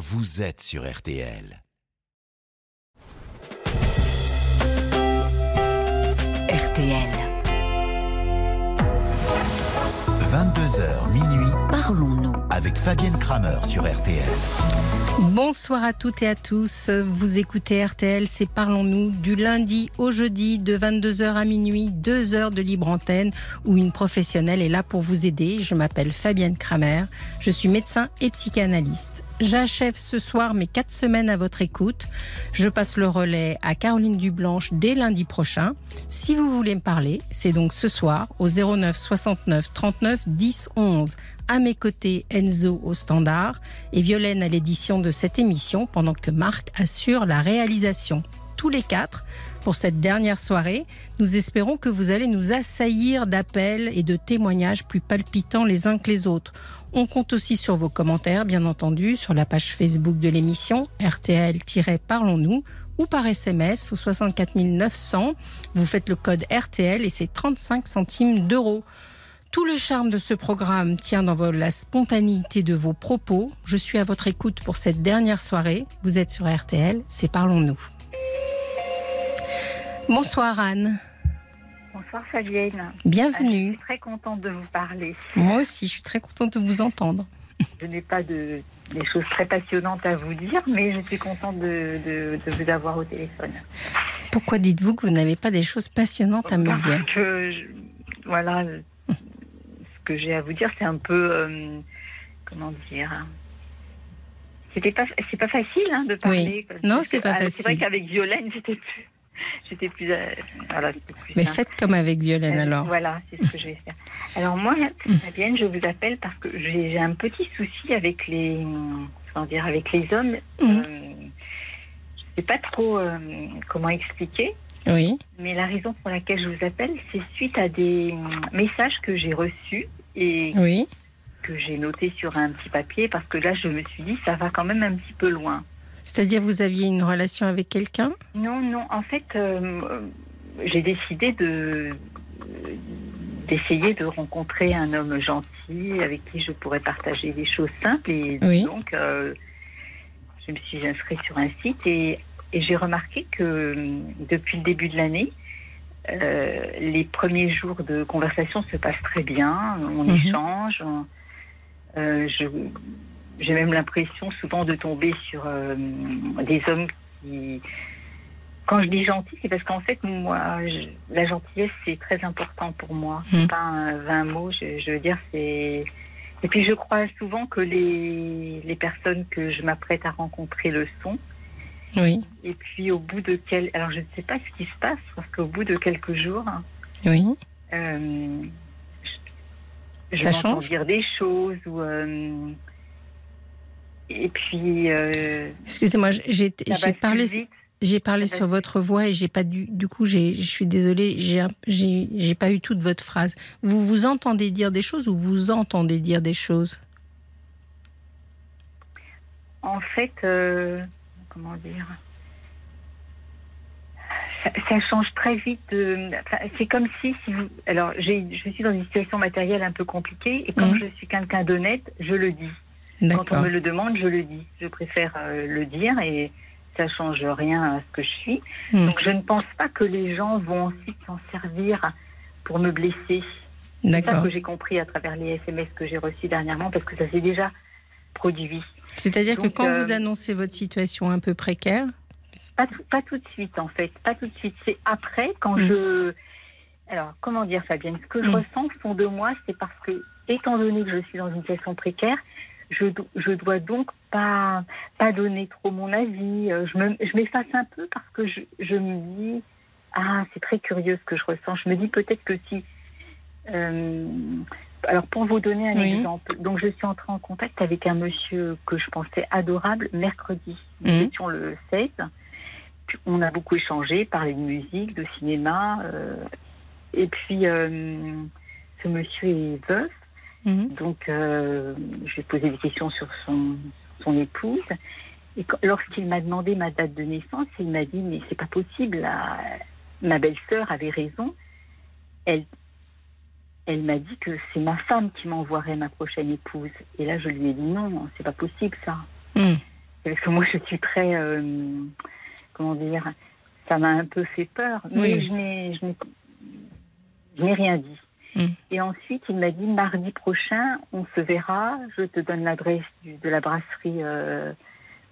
vous êtes sur RTL. RTL. 22h minuit Parlons-nous. avec Fabienne Kramer sur RTL. Bonsoir à toutes et à tous. Vous écoutez RTL, c'est Parlons-nous du lundi au jeudi de 22h à minuit, 2 heures de libre antenne où une professionnelle est là pour vous aider. Je m'appelle Fabienne Kramer, je suis médecin et psychanalyste. J'achève ce soir mes quatre semaines à votre écoute. Je passe le relais à Caroline Dublanche dès lundi prochain. Si vous voulez me parler, c'est donc ce soir au 09 69 39 10 11. À mes côtés, Enzo au standard et Violaine à l'édition de cette émission pendant que Marc assure la réalisation. Tous les quatre, pour cette dernière soirée, nous espérons que vous allez nous assaillir d'appels et de témoignages plus palpitants les uns que les autres. On compte aussi sur vos commentaires, bien entendu, sur la page Facebook de l'émission RTL-Parlons-nous ou par SMS au 64 900. Vous faites le code RTL et c'est 35 centimes d'euros. Tout le charme de ce programme tient dans la spontanéité de vos propos. Je suis à votre écoute pour cette dernière soirée. Vous êtes sur RTL, c'est Parlons-nous. Bonsoir Anne, Bonsoir Fabienne. Euh, Je bienvenue. suis très contente de vous parler. Moi aussi, je suis très contente de vous entendre. Je n'ai pas de, des choses très passionnantes à vous dire, mais je suis contente de, de- de vous avoir au téléphone. Pourquoi dites-vous que vous n'avez pas des choses passionnantes à me Parce dire que je- voilà, ce que j'ai à vous dire, c'est un peu, euh, comment dire, c'était pas, c'est pas facile hein, de parler. parce Non, c'est pas ah, facile. C'est vrai qu'avec Violaine, j'étais plus, j'étais plus, euh, voilà, c'était plus Mais simple. faites comme avec Violaine Euh, alors. Voilà, c'est ce que je vais faire. Alors moi, Mm. Fabienne, je vous appelle parce que j'ai un petit souci avec les, comment dire, avec les hommes. Mhm. Euh, je sais pas trop comment expliquer, Oui, mais la raison pour laquelle je vous appelle, c'est suite à des messages que j'ai reçus et oui. que j'ai notés sur un petit papier parce que là, je me suis dit, ça va quand même un petit peu loin. C'est-à-dire vous aviez une relation avec quelqu'un? Non, non, en fait, euh, j'ai décidé de d'essayer de rencontrer un homme gentil avec qui je pourrais partager des choses simples. Et Oui. donc euh, je me suis inscrite sur un site et, et j'ai remarqué que euh, depuis le début de l'année euh, les premiers jours de conversation se passent très bien, on Mhm. échange, on- euh, je, j'ai même l'impression souvent de tomber sur euh, des hommes qui. Quand je dis gentil, c'est parce qu'en fait, moi, je- la gentillesse, c'est très important pour moi. C'est pas un 20 mots, je, je veux dire, c'est. Et puis, je crois souvent que les, les personnes que je m'apprête à rencontrer le sont. Oui, Et puis, au bout de quel. Alors, je ne sais pas ce qui se passe, parce qu'au bout de quelques jours, oui. euh, je, je m'entends dire des choses ou. euh, et puis. euh, Excusez-moi, j'ai parlé, j'ai sur votre voix et j'ai pas du, du coup, je suis désolée, j'ai pas eu toute votre phrase. Vous vous entendez dire des choses ou vous entendez dire des choses? En fait, euh, comment dire? Ça, ça change très vite. de- enfin, c'est comme si, si vous, alors, je suis dans une situation matérielle un peu compliquée et comme Mhm. je suis quelqu'un d'honnête, je le dis. Quand on me le demande, je le dis. Je préfère euh, le dire et ça change rien à ce que je suis. Mhm. Donc, je ne pense pas que les gens vont ensuite s'en servir pour me blesser. C'est ça que j'ai compris à travers les SMS que j'ai reçus dernièrement parce que ça s'est déjà produit. C'est-à-dire que quand euh, vous annoncez votre situation un peu précaire, Pas tout, pas tout de suite, en fait. Pas tout de suite. C'est après, quand Mm. je. Alors, comment dire, Fabienne? Ce que je Mm. ressens au fond de moi, c'est parce que, étant donné que je suis dans une situation précaire, je, je dois donc pas, pas donner trop mon avis. Euh, Je me- je m'efface un peu parce que je, je me dis Ah, c'est très curieux ce que je ressens. Je me dis peut-être que si. euh, alors, pour vous donner un Oui. exemple, donc je suis entrée en contact avec un monsieur que je pensais adorable mercredi. Nous Mhm. étions le 16. Puis, On a beaucoup échangé, parlé de musique, de cinéma. euh, et puis, euh, ce monsieur est veuf. Mhm. Donc, euh, je lui ai posé des questions sur son, son épouse. Et lorsqu'il m'a demandé ma date de naissance, il m'a dit Mais c'est pas possible, la- ma belle-sœur avait raison. Elle, elle m'a dit que c'est ma femme qui m'envoierait ma prochaine épouse. Et là, je lui ai dit Non, c'est pas possible ça. Mhm. Parce que moi, je suis très. euh, comment dire Ça m'a un peu fait peur. Mais Oui. je n'ai rien dit. Mm. Et ensuite, il m'a dit mardi prochain, on se verra. Je te donne l'adresse de la brasserie euh,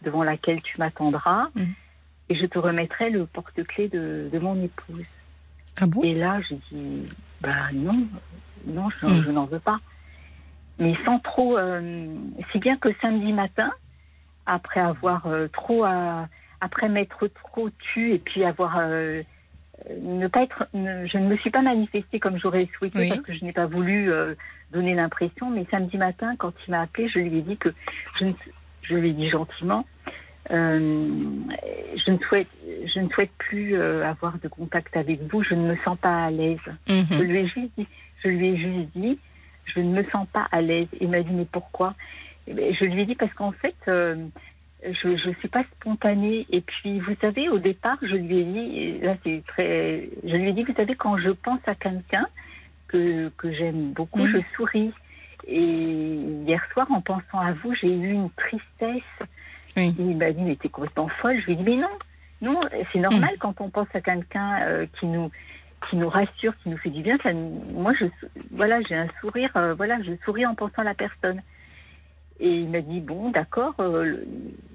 devant laquelle tu m'attendras. Mm. Et je te remettrai le porte-clés de, de mon épouse. Ah bon? Et là, j'ai dit, bah non, non, je, Mm. je n'en veux pas. Mais sans trop, euh, si bien que samedi matin, après avoir euh, trop, à- après m'être trop tue et puis avoir, ne pas être, ne- je ne me suis pas manifestée comme j'aurais souhaité Oui. parce que je n'ai pas voulu euh, donner l'impression. Mais samedi matin, quand il m'a appelé, je lui ai dit que je, ne, je lui ai dit gentiment. euh, je ne souhaite, je ne souhaite plus euh, avoir de contact avec vous. Je ne me sens pas à l'aise. Je Mhm. lui ai juste dit, je lui ai juste dit, je ne me sens pas à l'aise. Il m'a dit, mais pourquoi? Eh ben, Je lui ai dit parce qu'en fait, je ne suis pas spontanée. Et puis, vous savez, au départ, je lui ai dit, là c'est très, je lui ai dit, vous savez, quand je pense à quelqu'un que, que j'aime beaucoup, Mhm. je souris. Et hier soir, en pensant à vous, j'ai eu une tristesse. Oui. Il m'a dit, mais t'es complètement folle. Je lui ai dit, mais non, non, c'est normal quand on pense à quelqu'un euh, qui nous qui nous rassure, qui nous fait du bien. Ça, moi, je, voilà, j'ai un sourire, euh, voilà, je souris en pensant à la personne. Et il m'a dit, bon, d'accord, euh,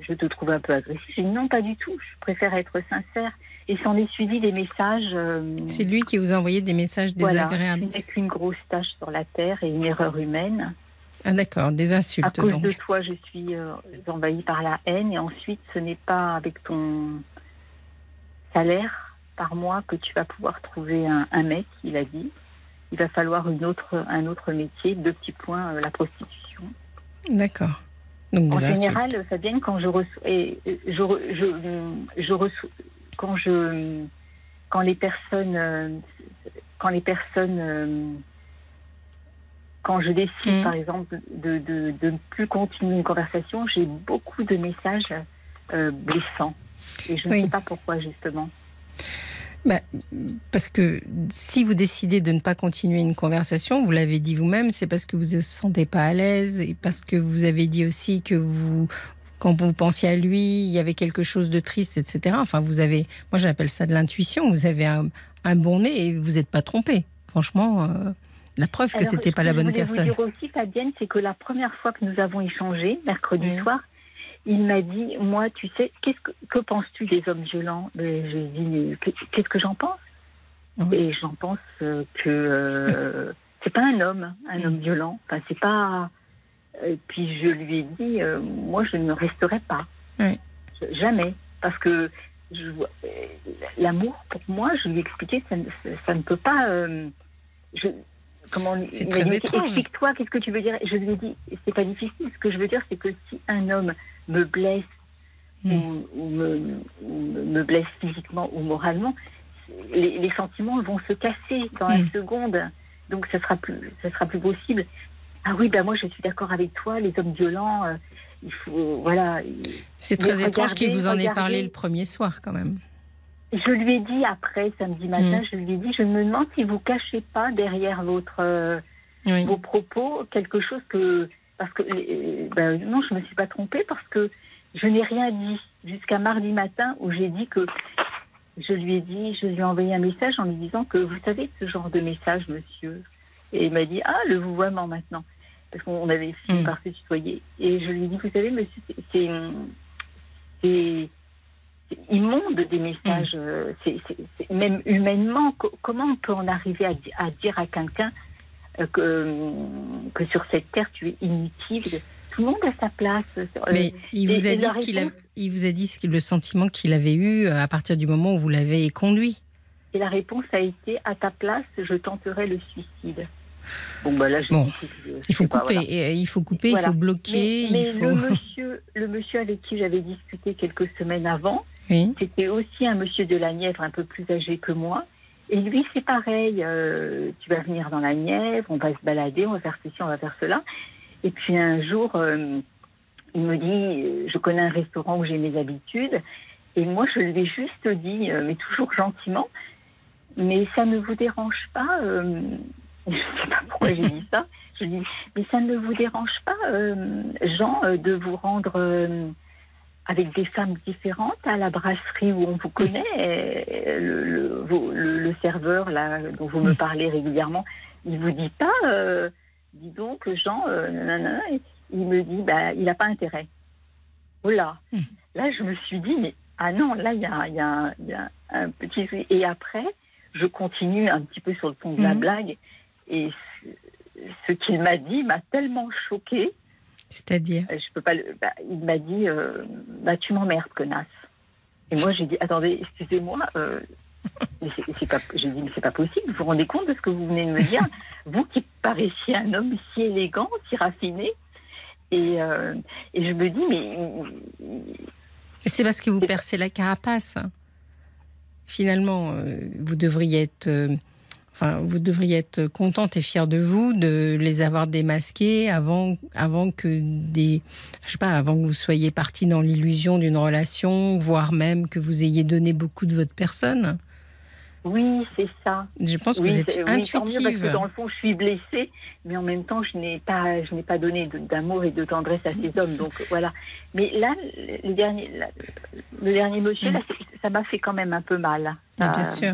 je te trouve un peu agressif. J'ai dit, non, pas du tout, je préfère être sincère. Et s'en est suivi des messages. euh, C'est lui qui vous a envoyé des messages voilà, désagréables. je n'ai qu'une grosse tâche sur la terre et une erreur humaine. Ah d'accord, des À insultes cause donc. de toi, je suis euh, envahie par la haine. Et ensuite, ce n'est pas avec ton salaire par mois que tu vas pouvoir trouver un, un mec, il a dit. Il va falloir une autre, un autre métier. Deux petits points, la prostitution. D'accord. Donc En insultes. général, Fabienne, quand je reçois, et, euh, je, re- je, je reçois, quand je, quand les personnes, euh, quand les personnes, euh, quand je décide, Mm. par exemple, de, de, de ne plus continuer une conversation, j'ai beaucoup de messages euh, blessants. Et je ne Oui. sais pas pourquoi, justement. Parce que si vous décidez de ne pas continuer une conversation, vous l'avez dit vous-même, c'est parce que vous ne vous sentez pas à l'aise et parce que vous avez dit aussi que vous, quand vous pensiez à lui, il y avait quelque chose de triste, etc. Enfin, vous avez, moi j'appelle ça de l'intuition. Vous avez un, un bon nez et vous n'êtes pas trompé. Franchement, euh, la preuve que Alors, ce pas que la je bonne voulais personne. vous dire aussi, Fabienne, c'est que la première fois que nous avons échangé, mercredi Oui. soir, il m'a dit, moi, tu sais, qu'est-ce que, que penses-tu des hommes violents? Mais J'ai dit, mais que- qu'est-ce que j'en pense? Oui. Et j'en pense euh, que euh, c'est pas un homme, un Mm. homme violent. Enfin, c'est pas. Et puis je lui ai dit, euh, moi, je ne resterai pas. Oui. Je- Jamais, parce que je euh, l'amour, pour moi, je lui ai expliqué, ça, ne- ça ne peut pas. euh, je, comment on- C'est il m'a très dit, étrange. Explique-toi, qu'est-ce que tu veux dire? Je lui ai dit, c'est pas difficile. Ce que je veux dire, c'est que si un homme me blesse Mm. ou, ou me, ou me blesse physiquement ou moralement, les, les sentiments vont se casser dans Mm. la seconde. Donc, ça sera plus, ça sera plus possible. Ah oui, ben moi, je suis d'accord avec toi. Les hommes violents, euh, il faut, voilà. C'est très étrange qu'il vous en ait parlé le premier soir quand même. Je lui ai dit après, samedi matin, Mm. je lui ai dit, je me demande si vous cachez pas derrière votre euh, Oui. vos propos quelque chose que parce que euh, ben, non je me suis pas trompée parce que je n'ai rien dit jusqu'à mardi matin où j'ai dit que je lui ai dit je lui ai envoyé un message en lui disant que vous savez ce genre de message monsieur? Et il m'a dit ah le vouvoiement maintenant parce qu'on avait fini Mm. par se tutoyer et je lui ai dit vous savez monsieur c'est- immonde des messages euh, c'est- c'est- même humainement co- comment on peut en arriver à, di- à dire à quelqu'un euh, que, que sur cette terre tu es inutile? Tout le monde a sa place. Euh, Mais il vous a dit ce a, il vous a dit ce le sentiment qu'il avait eu euh, à partir du moment où vous l'avez conduit. Et la réponse a été à ta place, je tenterai le suicide. Bon, bah là, je Bon, je- Il faut pas, couper, voilà. et, euh, il faut couper, Voilà. il faut bloquer, Mais, mais il faut. le, monsieur, le monsieur avec qui j'avais discuté quelques semaines avant, C'était aussi un monsieur de la Nièvre un peu plus âgé que moi. Et lui, c'est pareil. euh, tu vas venir dans la Nièvre, on va se balader, on va faire ceci, on va faire cela. Et puis un jour, euh, il me dit, euh, je connais un restaurant où j'ai mes habitudes. Et moi, je lui ai juste dit, mais toujours gentiment, mais ça ne vous dérange pas Je ne sais pas pourquoi j'ai dit ça. Je dis, mais ça ne vous dérange pas, Jean, de vous rendre, avec des femmes différentes à la brasserie où on vous connaît. Le, le, le, le serveur là, dont vous me parlez régulièrement, il vous dit pas, euh, dis donc, Jean, euh, nanana, il me dit, bah, il n'a pas intérêt. Voilà. Mmh. Là, je me suis dit, mais ah non, là, il y a, y, a, y a, un petit. Et après, je continue un petit peu sur le ton de la mmh. blague. Et ce qu'il m'a dit m'a tellement choquée. C'est-à-dire Je peux pas. Bah, il m'a dit, euh, bah, tu m'emmerdes, connasse. Et moi, j'ai dit, attendez, excusez-moi. Euh, c'est pas, j'ai dit, mais c'est pas possible. Vous vous rendez compte de ce que vous venez de me dire? Vous qui paraissiez un homme si élégant, si raffiné. Et, euh, et je me dis, mais. C'est parce que vous percez la carapace. Finalement, euh, vous devriez être. Euh, enfin, vous devriez être contente et fière de vous de les avoir démasqués avant, avant que des, je sais pas, avant que vous soyez parti dans l'illusion d'une relation, voire même que vous ayez donné beaucoup de votre personne. Oui, c'est ça. Je pense que vous êtes oui, intuitive. parce que dans le fond, je suis blessée, mais en même temps, je n'ai pas, je n'ai pas donné d'amour et de tendresse à ces hommes. Donc voilà. Mais là, le dernier, le dernier monsieur, là, mm. ça m'a fait quand même un peu mal. Ah, bien sûr.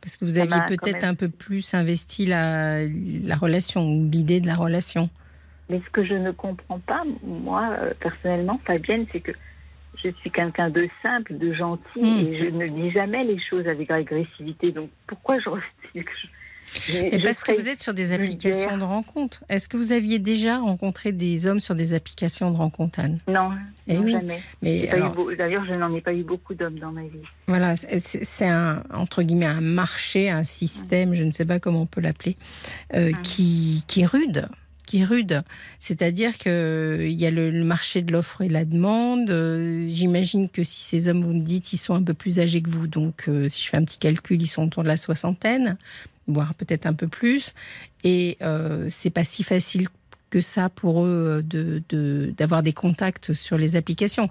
Parce que vous aviez peut-être un peu plus investi la, la relation ou l'idée de la relation. Mais ce que je ne comprends pas, moi, euh, personnellement, Fabienne, c'est que je suis quelqu'un de simple, de gentil, hmm. et je ne dis jamais les choses avec agressivité. Donc pourquoi je et parce que vous êtes sur des applications de rencontres. Est-ce que vous aviez déjà rencontré des hommes sur des applications de rencontres, Anne? Non, eh oui. jamais. Mais d'ailleurs, je n'en ai pas eu beaucoup d'hommes dans ma vie. Voilà, c'est un entre guillemets un marché, un système, je ne sais pas comment on peut l'appeler, euh, qui, qui est rude qui est rude. C'est-à-dire qu'il y a le, marché de l'offre et la demande. Euh, j'imagine que si ces hommes, vous me dites, ils sont un peu plus âgés que vous, donc euh, si je fais un petit calcul, ils sont autour de la soixantaine, voire peut-être un peu plus. Et euh, c'est pas si facile que ça pour eux de, d'avoir des contacts sur les applications.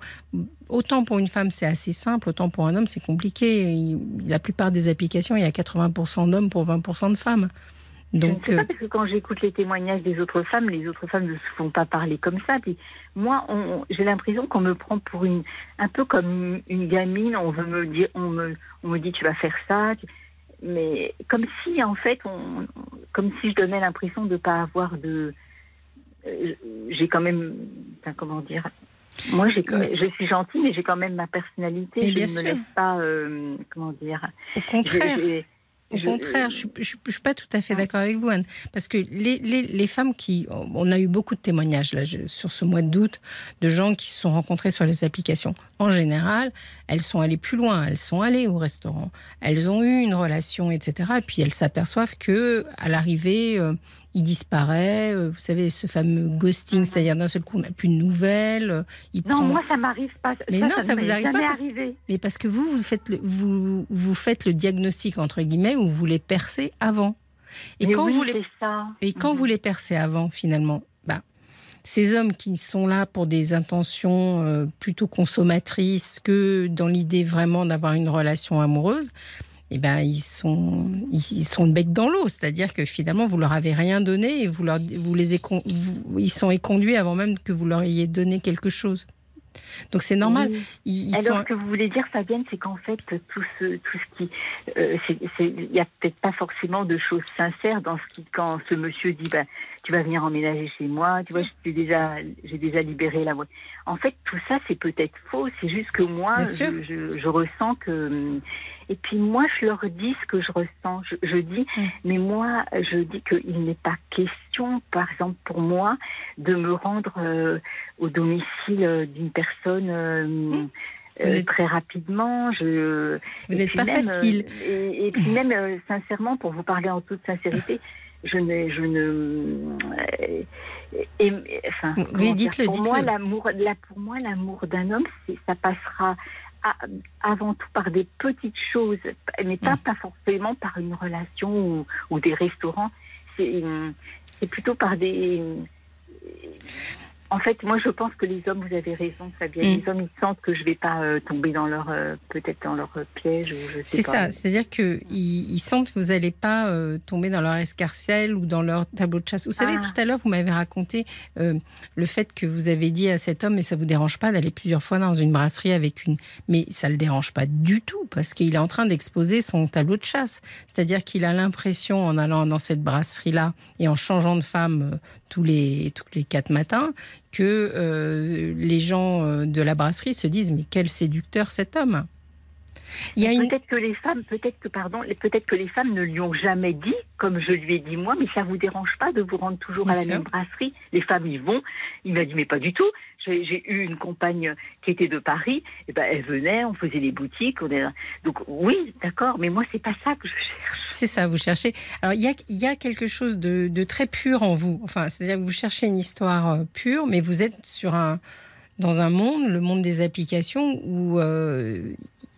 Autant pour une femme, c'est assez simple, autant pour un homme, c'est compliqué. la plupart des applications, il y a 80% d'hommes pour 20% de femmes. Donc, je ne sais pas, euh, parce que quand j'écoute les témoignages des autres femmes, les autres femmes ne se font pas parler comme ça. Puis moi, j'ai l'impression qu'on me prend pour une, un peu comme une, gamine. On veut me dire, on me, on me dit tu vas faire ça, mais comme si en fait, on, comme si je donnais l'impression de ne pas avoir de, euh, j'ai quand même, enfin, comment dire? Moi, j'ai, je suis gentille, mais j'ai quand même ma personnalité. je ne me laisse pas, euh, comment dire? Au contraire. Au contraire, je ne suis pas tout à fait d'accord avec vous, Anne. Parce que les, les, les, femmes qui. On a eu beaucoup de témoignages là, sur ce mois d'août de gens qui se sont rencontrés sur les applications. En général, elles sont allées plus loin. Elles sont allées au restaurant. Elles ont eu une relation, etc. Et puis elles s'aperçoivent que à l'arrivée, euh, il disparaît. Euh, vous savez, ce fameux ghosting, ah c'est-à-dire d'un seul coup, on n'a plus de nouvelles. Euh, il non, moi, ça m'arrive pas. Mais non, ça, vous arrive pas. Parce... Mais parce que vous, vous faites, le, vous, vous faites le diagnostic, entre guillemets, où vous les percez avant. Et quand, vous, les... Ça. Et quand vous mhm. les percez avant, finalement, bah, ces hommes qui sont là pour des intentions euh, plutôt consommatrices que dans l'idée vraiment d'avoir une relation amoureuse, eh ben, ils sont, ils sont le bec dans l'eau. C'est-à-dire que finalement, vous leur avez rien donné et vous, leur, vous les ils sont éconduits avant même que vous leur ayez donné quelque chose. Donc c'est normal. Alors, ce que vous voulez dire, Fabienne, c'est qu'en fait, tout ce, tout ce qui. Euh, il n'y a peut-être pas forcément de choses sincères dans ce qui. Quand ce monsieur dit bah, Tu vas venir emménager chez moi, tu vois, j'ai déjà, déjà libéré la voie. En fait, tout ça, c'est peut-être faux. C'est juste que moi, je, je, ressens que. Et puis moi, je leur dis ce que je ressens. Je, dis, mm. mais moi, je dis qu'il n'est pas question, par exemple pour moi, de me rendre euh, au domicile euh, d'une personne. Euh, mm. très rapidement. Je, vous n'êtes pas facile. Et, puis même, sincèrement, pour vous parler en toute sincérité, je ne, je ne, et, enfin, oui, dites-le, pour, moi, l'amour, pour moi, l'amour d'un homme, ça passera avant tout par des petites choses, mais pas, mm. pas forcément par une relation ou, des restaurants. C'est plutôt par des. En fait, moi, je pense que les hommes, vous avez raison, Fabienne. Mm. Les hommes, ils sentent que je vais pas euh, tomber dans leur, euh, peut-être dans leur euh, piège. ou je sais C'est ça, c'est-à-dire qu'ils ils sentent que vous n'allez pas euh, tomber dans leur escarcelle ou dans leur tableau de chasse. Vous savez, Ah. tout à l'heure, vous m'avez raconté le fait que vous avez dit à cet homme, mais ça vous dérange pas d'aller plusieurs fois dans une brasserie avec une... Mais ça le dérange pas du tout, parce qu'il est en train d'exposer son tableau de chasse. C'est-à-dire qu'il a l'impression, en allant dans cette brasserie-là et en changeant de femme tous les, tous les quatre matins, que euh, les gens euh, de la brasserie se disent, mais quel séducteur cet homme? Une... Peut-être que les femmes, peut-être que pardon, peut-être que les femmes ne lui ont jamais dit, comme je lui ai dit moi, mais ça vous dérange pas de vous rendre toujours Bien à la sûr. même brasserie? Les femmes y vont. Il m'a dit mais pas du tout. J'ai eu une compagne qui était de Paris. Et ben elle venait, on faisait les boutiques. On est... Donc oui, d'accord, mais moi c'est pas ça que je cherche. C'est ça, vous cherchez. Alors, il y a, il y a quelque chose de, de très pur en vous. Enfin, c'est-à-dire que vous cherchez une histoire euh, pure, mais vous êtes sur un, dans un monde, le monde des applications, où euh,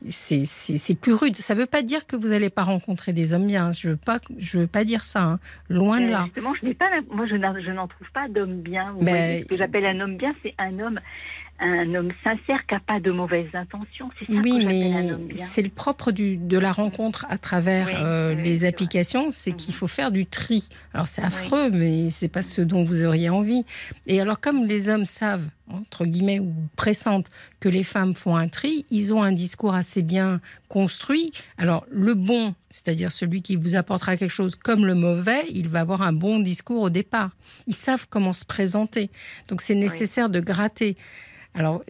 c'est plus rude. Ça ne veut pas dire que vous n'allez pas rencontrer des hommes bien. Je ne veux, pas- je veux pas dire ça. hein. Loin de là. Justement, je pas, moi je n'en trouve pas d'homme bien. Vous Ben, voyez, ce que j'appelle un homme bien, c'est un homme, un homme sincère qui n'a pas de mauvaises intentions. C'est ça Oui, que mais un homme bien. c'est le propre du, de la rencontre à travers Oui, euh, oui, les c'est applications, c'est qu'il Mhm. faut faire du tri. Alors c'est affreux, mais c'est pas ce dont vous auriez envie. Et alors comme les hommes savent entre guillemets ou pressentent que les femmes font un tri, ils ont un discours assez bien construit. Alors le bon, c'est-à-dire celui qui vous apportera quelque chose, comme le mauvais, il va avoir un bon discours au départ. Ils savent comment se présenter, donc c'est nécessaire de gratter. Alors,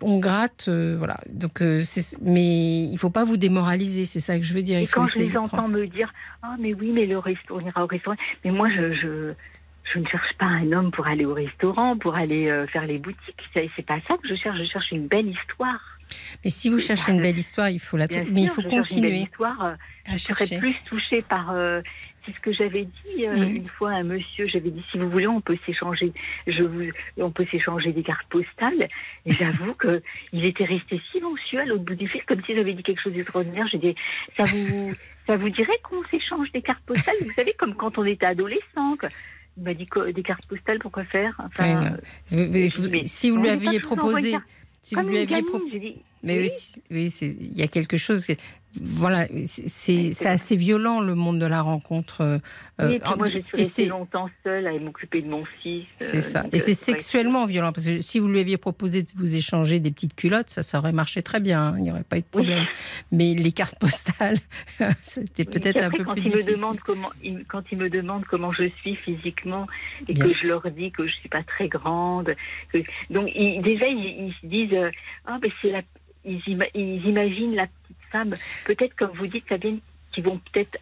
on gratte, euh, voilà. Donc, euh, mais il faut pas vous démoraliser, c'est ça que je veux dire. Et faut quand je les prendre- entends me dire Ah, mais oui, mais le restaurant, on ira au restaurant. Mais moi, je, je, je ne cherche pas un homme pour aller au restaurant, pour aller euh, faire les boutiques. C'est pas ça que je cherche. Je cherche une belle histoire. Mais si vous cherchez une belle histoire, il faut la trouver. Mais il faut cherche une belle continuer histoire. à Je serais plus touchée par. C'est ce que j'avais dit euh, Mhm. une fois à un monsieur. J'avais dit si vous voulez, on peut s'échanger. Je vous, on peut s'échanger des cartes postales. Et j'avoue que il était resté silencieux à l'autre bout du fil, comme si j'avais dit quelque chose d'extraordinaire. J'ai dit ça vous, ça vous dirait qu'on s'échange des cartes postales Vous savez, comme quand on était adolescent. Il m'a dit des cartes postales, pourquoi faire? Enfin, Oui, mais si vous lui aviez proposé, si vous lui aviez proposé, mais oui, oui, il y a quelque chose. Voilà, c'est- c'est c'est c'est assez violent le monde de la rencontre. euh, Oui, et euh, puis moi, je suis et restée c'est- longtemps seule à m'occuper de mon fils. C'est euh, ça. donc, Et euh, c'est vrai sexuellement violent. Parce que si vous lui aviez proposé de vous échanger des petites culottes, ça, ça aurait marché très bien. hein. Il n'y aurait pas eu de problème. Mais les cartes postales, c'était Oui, peut-être un peu quand plus me difficile. demandent comment, ils- quand ils me demandent comment je suis physiquement et Bien que sûr. je leur dis que je suis pas très grande, que- donc ils- déjà ils, ils se disent euh, ah ben c'est la, ils, ima- ils imaginent la petite femme, peut-être comme vous dites Fabienne, qui vont peut-être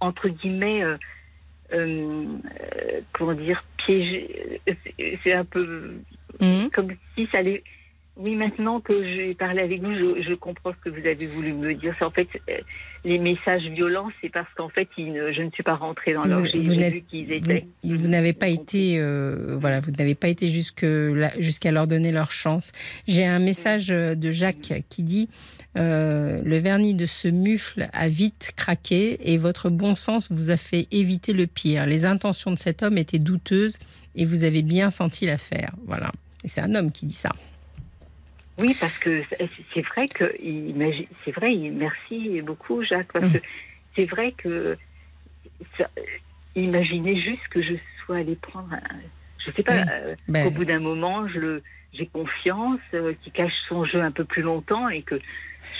entre guillemets euh, euh, comment dire piéger, euh, c'est- un peu Mhm. comme si ça allait. Oui, maintenant que j'ai parlé avec vous, je, je comprends ce que vous avez voulu me dire. C'est en fait euh, les messages violents, c'est parce qu'en fait, ils ne- je ne suis pas rentrée dans leur Vous- j'ai vous j'ai n'êtes- vu qu'ils Vous, étaient. vous n'avez pas été, euh, voilà, vous n'avez pas été jusque là- jusqu'à leur donner leur chance. J'ai un message euh, de Jacques qui dit euh, le vernis de ce mufle a vite craqué et votre bon sens vous a fait éviter le pire. Les intentions de cet homme étaient douteuses et vous avez bien senti l'affaire. Voilà. Et c'est un homme qui dit ça. Oui, parce que c'est vrai que c'est vrai. Merci beaucoup, Jacques, parce Mm. que c'est vrai que ça- imaginez juste que je sois allée prendre, un, je sais pas. Oui. euh, Ben, Au bout d'un moment, je j'ai confiance, euh, qu'il cache son jeu un peu plus longtemps et que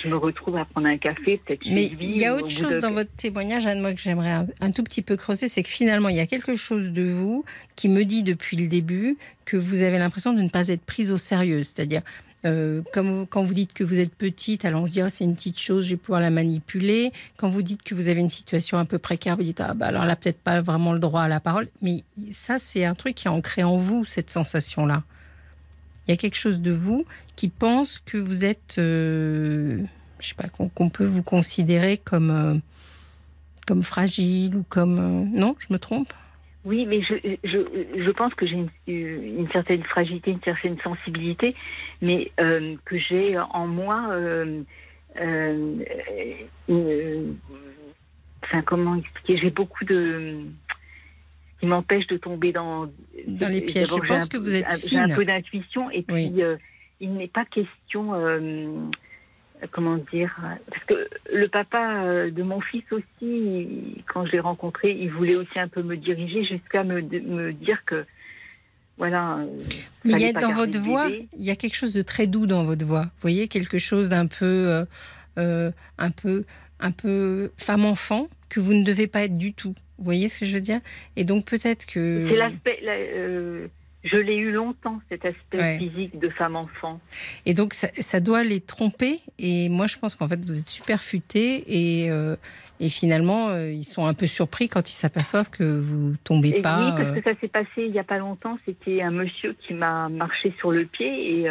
je me retrouve à prendre un café, peut-être Mais il y a au autre chose de- dans votre témoignage, Anne, moi, que j'aimerais un, un tout petit peu creuser, c'est que finalement, il y a quelque chose de vous qui me dit depuis le début que vous avez l'impression de ne pas être prise au sérieux. C'est-à-dire, euh, comme vous- quand vous dites que vous êtes petite, alors on se dit, oh, c'est une petite chose, je vais pouvoir la manipuler. Quand vous dites que vous avez une situation un peu précaire, vous dites, ah, bah, alors là, peut-être pas vraiment le droit à la parole. Mais ça, c'est un truc qui est ancré en vous, cette sensation-là. Il y a quelque chose de vous qui pense que vous êtes, euh, je sais pas, qu'on peut vous considérer comme, euh, comme fragile ou comme... euh, non, je me trompe? Oui, mais je, je, je pense que j'ai une, une certaine fragilité, une certaine sensibilité, mais euh, que j'ai en moi. euh, euh, une- enfin, comment expliquer? J'ai beaucoup de. qui m'empêche de tomber dans, Dans les pièges. Je pense un- que vous êtes J'ai un fine. peu d'intuition et puis Oui. euh, il n'est pas question, euh, comment dire, parce que le papa euh, de mon fils aussi, il- quand je l'ai rencontré, il voulait aussi un peu me diriger jusqu'à me, me dire que, voilà. euh, Mais il y a dans votre voix, il y a quelque chose de très doux dans votre voix. Vous voyez quelque chose d'un peu, euh, un peu, un peu femme-enfant que vous ne devez pas être du tout. Vous voyez ce que je veux dire? Et donc peut-être que C'est l'aspect. la- euh, je l'ai eu longtemps, cet aspect Ouais. physique de femme-enfant. et donc ça, ça doit les tromper. Et moi, je pense qu'en fait, vous êtes super futé et euh, et finalement, euh, ils sont un peu surpris quand ils s'aperçoivent que vous tombez Et pas. oui, parce euh, que ça s'est passé il n'y a pas longtemps. C'était un monsieur qui m'a marché sur le pied et, et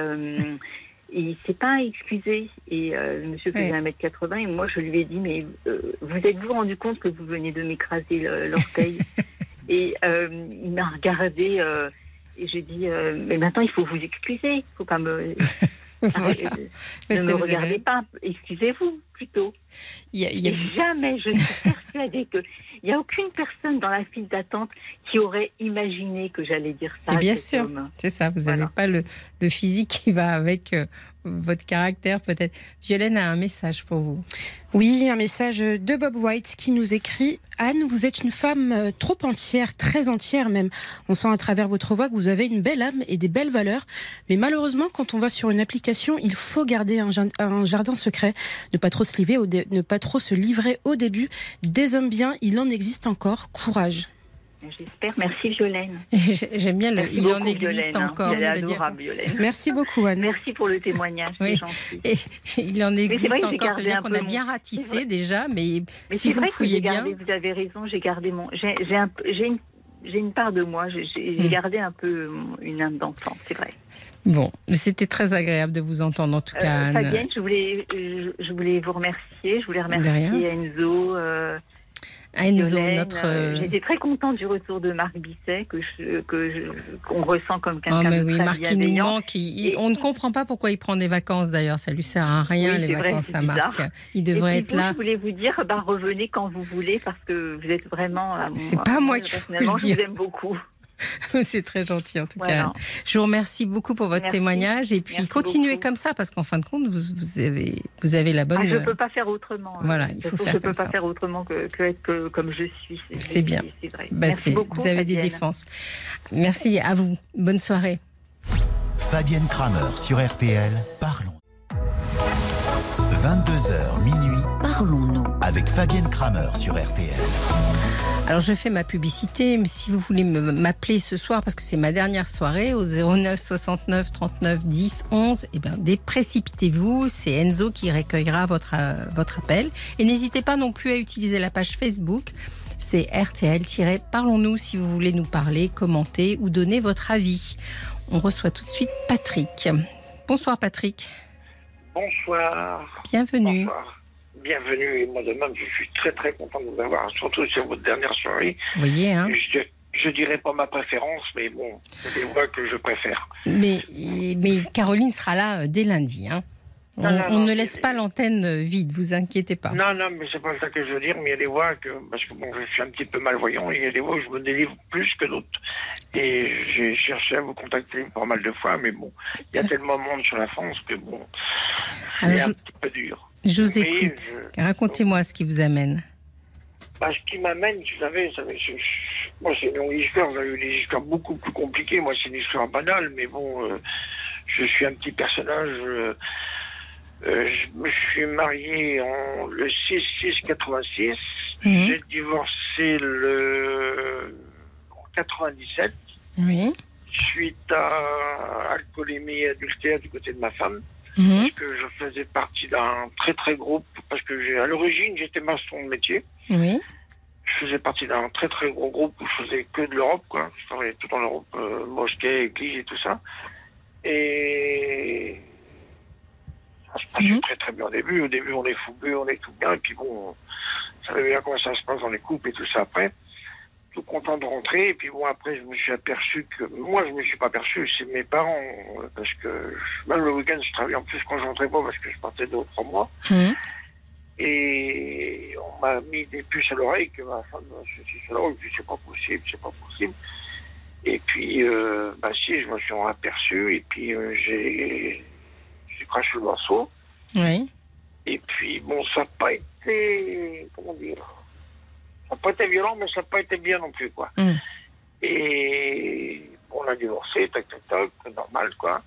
il s'est pas excusé. Et le monsieur faisait Ouais. 1m80 et moi je lui ai dit mais vous êtes-vous rendu compte que vous venez de m'écraser l'orteil? Et il m'a regardé et j'ai dit euh, mais maintenant il faut vous excuser. Il faut pas me voilà. ne me avez- regardez pas. Excusez-vous plutôt. il y a- il y a- Et jamais, je suis persuadée qu'il n'y a aucune personne dans la file d'attente qui aurait imaginé que j'allais dire ça. Et bien sûr. C'est ça, vous Voilà. n'avez pas le, le physique qui va avec euh, votre caractère peut-être. Violaine a un message pour vous. Oui, un message de Bob White qui nous écrit Anne, vous êtes une femme euh, trop entière, très entière même. On sent à travers votre voix que vous avez une belle âme et des belles valeurs. Mais malheureusement, quand on va sur une application, il faut garder un, jar- un jardin secret, ne pas trop se livrer ne pas trop se livrer au début. Des hommes bien, il en existe encore. Courage. J'espère. Merci Violaine. J'aime bien le. Merci Il en beaucoup, existe Violaine, hein. encore. Elle est adorable, Violaine. Merci beaucoup, Anne. Merci pour le témoignage, Oui. c'est gentil. Et il en existe vrai que encore. Ça veut dire qu'on a bien ratissé déjà, mais, Mais si vous vrai que fouillez bien. gardé, vous avez raison, j'ai gardé mon. J'ai un une, j'ai une part de moi, j'ai Hmm. gardé un peu une âme d'enfant, c'est vrai. Bon, mais c'était très agréable de vous entendre en tout Euh, cas, Anne. Fabienne, je voulais, je, je voulais vous remercier. Je voulais remercier Enzo. euh, Enzo, notre. euh, euh, J'étais très contente du retour de Marc Bisset, que je, que je- qu'on ressent comme Oh, quelqu'un mais de oui, très Marc, bienveillant. manque. il- Et- on ne comprend pas pourquoi il prend des vacances d'ailleurs. Ça lui sert à rien, Oui, les vrai, vacances à Marc. Il Et devrait puis être vous, là. Je voulais vous dire, bah, revenez quand vous voulez, parce que vous êtes vraiment. C'est pas moi qui vous personnellement, le je dire. vous aime beaucoup. C'est très gentil en tout cas. Voilà. Je vous remercie beaucoup pour votre Merci. témoignage et puis Merci continuez beaucoup. comme ça parce qu'en fin de compte, vous, vous avez, vous avez la bonne. Ah, je peux pas faire autrement. Voilà, hein. il Je faut peux- faire Je peux comme pas ça. faire autrement que, que être que- comme je suis. C'est bien. C'est vrai. Bah, Merci beaucoup. vous avez des défenses. Merci à vous. Bonne soirée. Fabienne Kramer sur RTL, parlons. 22h minuit Parlons-nous. avec Fabienne Kramer sur RTL. Alors je fais ma publicité, mais si vous voulez m'appeler ce soir parce que c'est ma dernière soirée au 09 69 39 10 11, eh bien déprécipitez-vous, c'est Enzo qui recueillera votre euh, votre appel et n'hésitez pas non plus à utiliser la page Facebook. C'est RTL-Parlons-nous si vous voulez nous parler, commenter ou donner votre avis. On reçoit tout de suite Patrick. Bonsoir Patrick, Bonsoir. bienvenue. Bonsoir. Bienvenue. Et moi de même, je suis très très content de vous avoir, surtout sur votre dernière soirée. Vous voyez, hein Je, je dirais pas ma préférence, mais bon, c'est des voix que je préfère. Mais, mais Caroline sera là euh, dès lundi. Hein. On, Non, non, on non, ne laisse pas l'antenne euh, vide, vous inquiétez pas. Non, non, mais c'est pas ça que je veux dire, mais il y a des voix que, parce que bon, je suis un petit peu malvoyant, et il y a des voix où je me délivre plus que d'autres. Et j'ai cherché à vous contacter pas mal de fois, mais bon, il y a tellement de monde sur la France que bon, c'est un je, petit peu dur. je vous Mais, écoute. euh, Racontez-moi ce qui vous amène. Bah, ce qui m'amène, vous savez, vous savez, je- je- moi c'est une longue histoire, avez eu des histoires beaucoup plus compliquées, moi c'est une histoire banale, mais bon, euh, je suis un petit personnage, euh, je me suis marié en le 6-6-86, Mhm. j'ai divorcé le en 97, Oui. suite à alcoolémie et adultère du côté de ma femme Mhm. parce que je faisais partie d'un très très gros, parce que j'ai, à l'origine j'étais maçon de métier. Oui. Je faisais partie d'un très très gros groupe où je faisais que de l'Europe, quoi. Je travaillais tout en Europe, euh, mosquée, église et tout ça. Et se passait Mhm. très très bien au début. Au début, on est fougueux, on est tout bien, et puis bon, vous savez bien comment ça se passe dans les couples et tout ça après. Tout content de rentrer, et puis bon, après, je me suis aperçu que. Moi, je me suis pas aperçu, c'est mes parents, parce que même le week-end, je travaillais en plus quand je rentrais pas, parce que je partais deux ou trois mois. Mhm. Et on m'a mis des puces à l'oreille que ma femme dit sur l'oreille. Je dis, c'est pas possible, c'est pas possible. Et puis, euh, bah si, je me suis aperçu. Et puis, euh, j'ai j'ai craché le morceau. Oui. Et puis, bon, ça n'a pas été. Comment dire Ça n'a pas été violent, mais ça n'a pas été bien non plus, quoi. Mm. Et on a divorcé, tac, tac, tac, normal, quoi.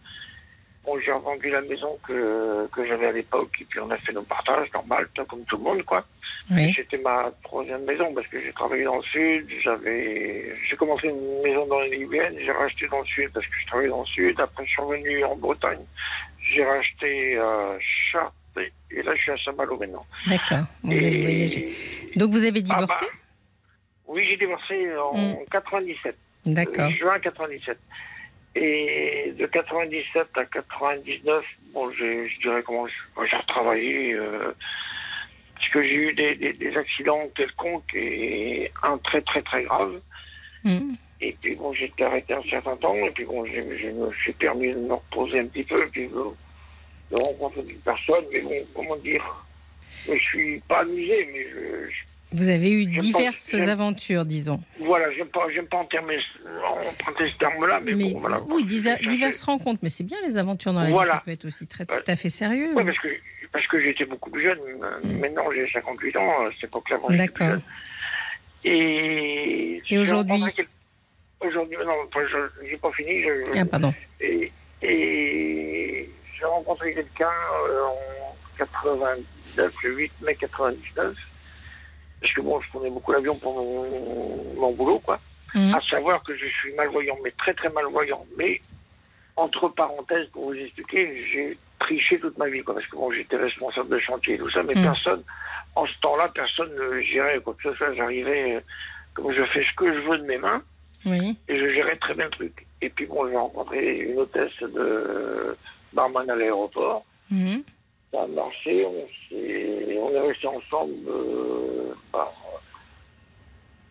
Bon, j'ai revendu la maison que, que j'avais à l'époque, et puis on a fait nos partages, normal, comme tout le monde, quoi. Oui. C'était ma troisième maison, parce que j'ai travaillé dans le sud, j'avais. J'ai commencé une maison dans les Libyenne, j'ai racheté dans le sud parce que je travaillais dans le sud, après je suis revenu en Bretagne, j'ai racheté Chartres, et- et là je suis à Saint-Malo maintenant. D'accord. Vous Et- avez voyagé. Donc vous avez divorcé Ah bah, Oui, j'ai divorcé en Mm. 97. D'accord. Euh, juin 97. Et de 97 à 99, bon, je dirais comment j'ai retravaillé, euh, parce que j'ai eu des, des- des accidents quelconques et un très très très grave. Mm. Et puis bon, j'ai été arrêté un certain temps, et puis bon, j'ai- je me suis permis de me reposer un petit peu, et puis bon, de rencontrer des personnes, mais bon, comment dire, je suis pas amusé, mais je, je- Vous avez eu Je diverses aventures, disons. voilà, j'aime pas, pas emprunter ce terme-là, mais, Mais bon, voilà. oui, diverses rencontres, mais c'est bien les aventures dans la Voilà. vie, ça peut être aussi très, tout Ouais. à fait sérieux. Ouais, parce que, parce que j'étais beaucoup plus jeune. Mm. Maintenant, j'ai 58 ans. Moi, j'étais plus D'accord. Et, Et aujourd'hui quel- Aujourd'hui, non, enfin, je n'ai pas fini. je- Ah, pardon. et et j'ai rencontré quelqu'un euh, en 99, le 8 mai 99. Parce que bon, je prenais beaucoup l'avion pour mon, mon boulot, quoi. Mhm. À savoir que je suis malvoyant, mais très très malvoyant. Mais, entre parenthèses, pour vous expliquer, j'ai triché toute ma vie, quoi. Parce que bon, j'étais responsable de chantier et tout ça, mais Mhm. personne, en ce temps-là, personne ne gérait quoi que ce soit. J'arrivais, euh, comme je fais ce que je veux de mes mains, Oui. et je gérais très bien le truc. Et puis bon, j'ai rencontré une hôtesse de barman à l'aéroport. Mhm. Ça a marché, on, s'est- on est resté ensemble euh, bah,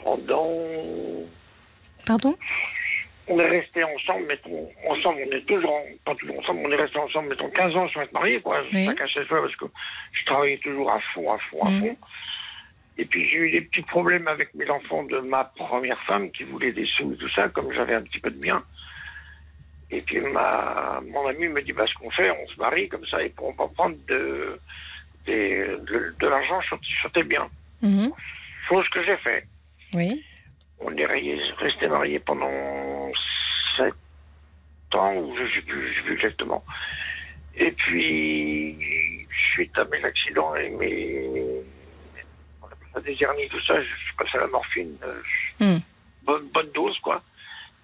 pendant... Pardon? On est resté ensemble, mettons, ensemble, on est toujours, en- pas toujours ensemble, on est resté ensemble, mettons, 15 ans sans être mariés, quoi. Oui. Ça cache fois parce que je travaillais toujours à fond, à fond, à Mhm. fond. Et puis j'ai eu des petits problèmes avec mes enfants de ma première femme qui voulait des sous et tout ça, comme j'avais un petit peu de bien. Et puis ma, mon ami me dit, bah, ce qu'on fait, on se marie comme ça, et on va prendre de, de, de l'argent sur, sur tes biens. Mhm. Chose que j'ai fait. Oui. On est resté mariés pendant sept ans, ou je ne sais plus, exactement. Et puis, suite à mes accidents et mes, des hernies, tout ça, je suis passé à la morphine, euh, Hmm. bonne, bonne dose, quoi.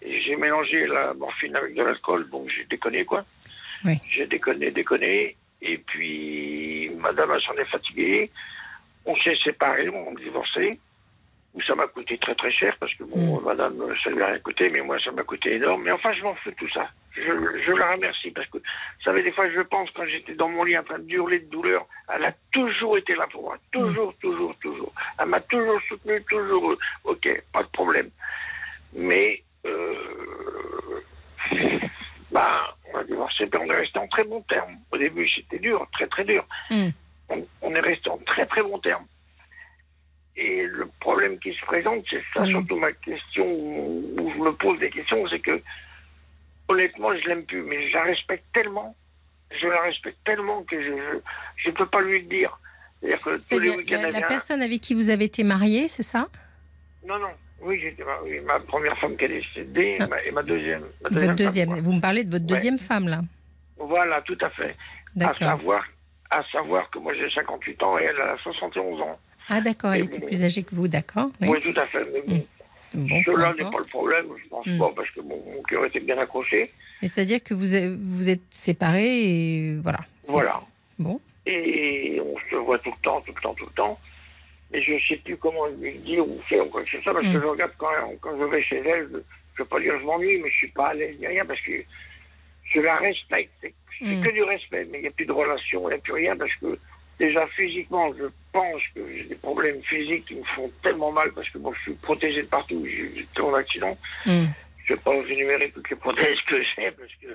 J'ai mélangé la morphine avec de l'alcool, donc j'ai déconné, quoi. Oui. J'ai déconné, déconné. Et puis, madame, elle s'en est fatiguée. On s'est séparés, on a divorcé. Où ça m'a coûté très très cher parce que bon, madame, ça lui a rien coûté, mais moi ça m'a coûté énorme. Mais enfin, je m'en fous de tout ça. Je, je la remercie parce que, vous savez, des fois, je pense quand j'étais dans mon lit en train de hurler de douleur, elle a toujours été là pour moi. Toujours, toujours, toujours. Elle m'a toujours soutenu, toujours. Ok, pas de problème. Mais, euh, bah, on a divorcé, puis on est resté en très bons termes. Au début, c'était dur, très très dur. Mm. On, on est resté en très très bons termes. Et le problème qui se présente, c'est ça, Oui. surtout ma question, où je me pose des questions, c'est que, honnêtement, je l'aime plus, mais je la respecte tellement, je la respecte tellement que je ne peux pas lui le dire. C'est-à-dire que tous les C'est-à-dire week-ends, la, personne avec qui vous avez été marié, c'est ça? Non, non, oui, oui, ma première femme qui est décédée, Ah. ma- et ma deuxième. ma Votre deuxième. Vous me parlez de votre Ouais. deuxième femme, là. Voilà, tout à fait. À savoir, à savoir que moi j'ai 58 ans et elle a 71 ans. Ah, d'accord, elle était plus âgée que vous, d'accord. Oui. Oui, tout à fait. Mais bon, Bon, peu cela n'est pas le problème, je pense Mm. pas, parce que mon cœur était bien accroché. C'est-à-dire que vous êtes, vous êtes séparés et voilà. Voilà. Bon. Et on se voit tout le temps, tout le temps, tout le temps. Mais je ne sais plus comment lui dire ou faire ou quoi que ce soit, parce Mm. que je regarde quand, quand je vais chez elle, je ne veux pas dire je m'ennuie, mais je suis pas à l'aise ni rien, parce que je la respecte. C'est c'est Mm. que du respect, mais il n'y a plus de relation, il n'y a plus rien, parce que déjà physiquement, je pense que j'ai des problèmes physiques qui me font tellement mal, parce que bon, je suis protégé de partout, j'ai j'ai été en accident. Mm. Je ne vais pas vous énumérer toutes les prothèses que j'ai, parce que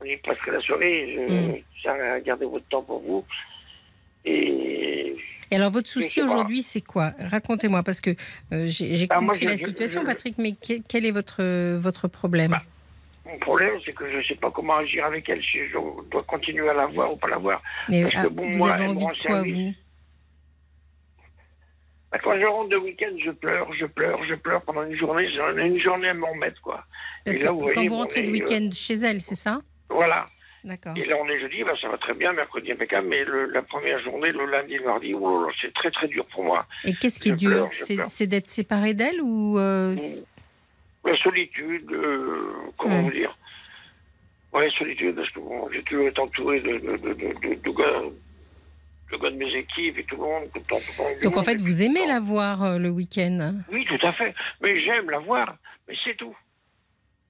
on y passe que la soirée. Je Mm. tiens à garder votre temps pour vous. Et Et alors, votre souci aujourd'hui, c'est quoi? Racontez-moi, parce que euh, j'ai moi, compris je- la situation, je- Patrick, mais que- quel est votre, euh, votre problème? Bah, Mon problème, c'est que je ne sais pas comment agir avec elle, si je dois continuer à la voir ou pas la voir. Mais parce que ah, bon, vous moi, avez envie de quoi, vous? Bah, Quand je rentre de week-end, je pleure, je pleure, je pleure pendant une journée. J'en ai une journée à m'en remettre, quoi. Parce Et que là, vous quand voyez, vous rentrez de est, week-end chez elle, c'est ça? Voilà. D'accord. Et là, on est jeudi, bah, ça va très bien, mercredi impeccable, mais le- la première journée, le lundi, le mardi, oh c'est très très dur pour moi. Et qu'est-ce qui est dur? C'est d'être séparé d'elle ou euh, La solitude, euh, comment Ouais. vous dire? Ouais, solitude, parce que bon, j'ai toujours été entouré de, de, de, de, gars, de gars de mes équipes et tout le monde. Tout le temps, tout le temps, du Donc en fait, vous aimez la voir euh, le week-end? Oui, tout à fait. Mais j'aime la voir, mais c'est tout.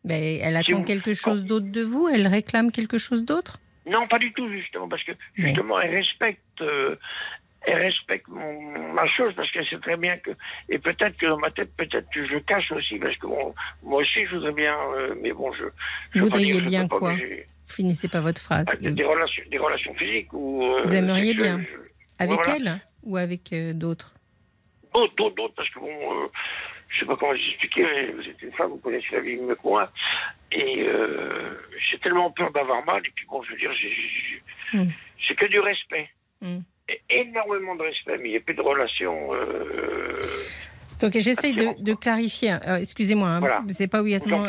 Ben, Elle attend vous- quelque chose d'autre de vous? Elle réclame quelque chose d'autre? Non, pas du tout, justement, parce que justement, elle respecte, euh, elle respecte mon- ma chose, parce qu'elle sait très bien que, et peut-être que dans ma tête, peut-être que je cache aussi, parce que bon, moi aussi, je voudrais bien, euh, mais bon, je. je Vous voudriez dire que je bien quoi Finissez pas votre phrase. ah, des, des relations, des relations physiques ou. euh, Vous aimeriez bien. je- Avec voilà. elle ou avec euh, d'autres? D'autres, d'autres, d'autres, parce que bon, euh, je sais pas comment vous expliquer, mais vous êtes une femme, vous connaissez la vie mieux que moi, et euh, j'ai tellement peur d'avoir mal, et puis bon, je veux dire, j'ai- Hmm. c'est que du respect. Hmm. Énormément de respect, mais il n'y a plus de relations. euh, Donc j'essaye de, clarifier. Euh, Excusez-moi, hein, Voilà. c'est pas obligatoirement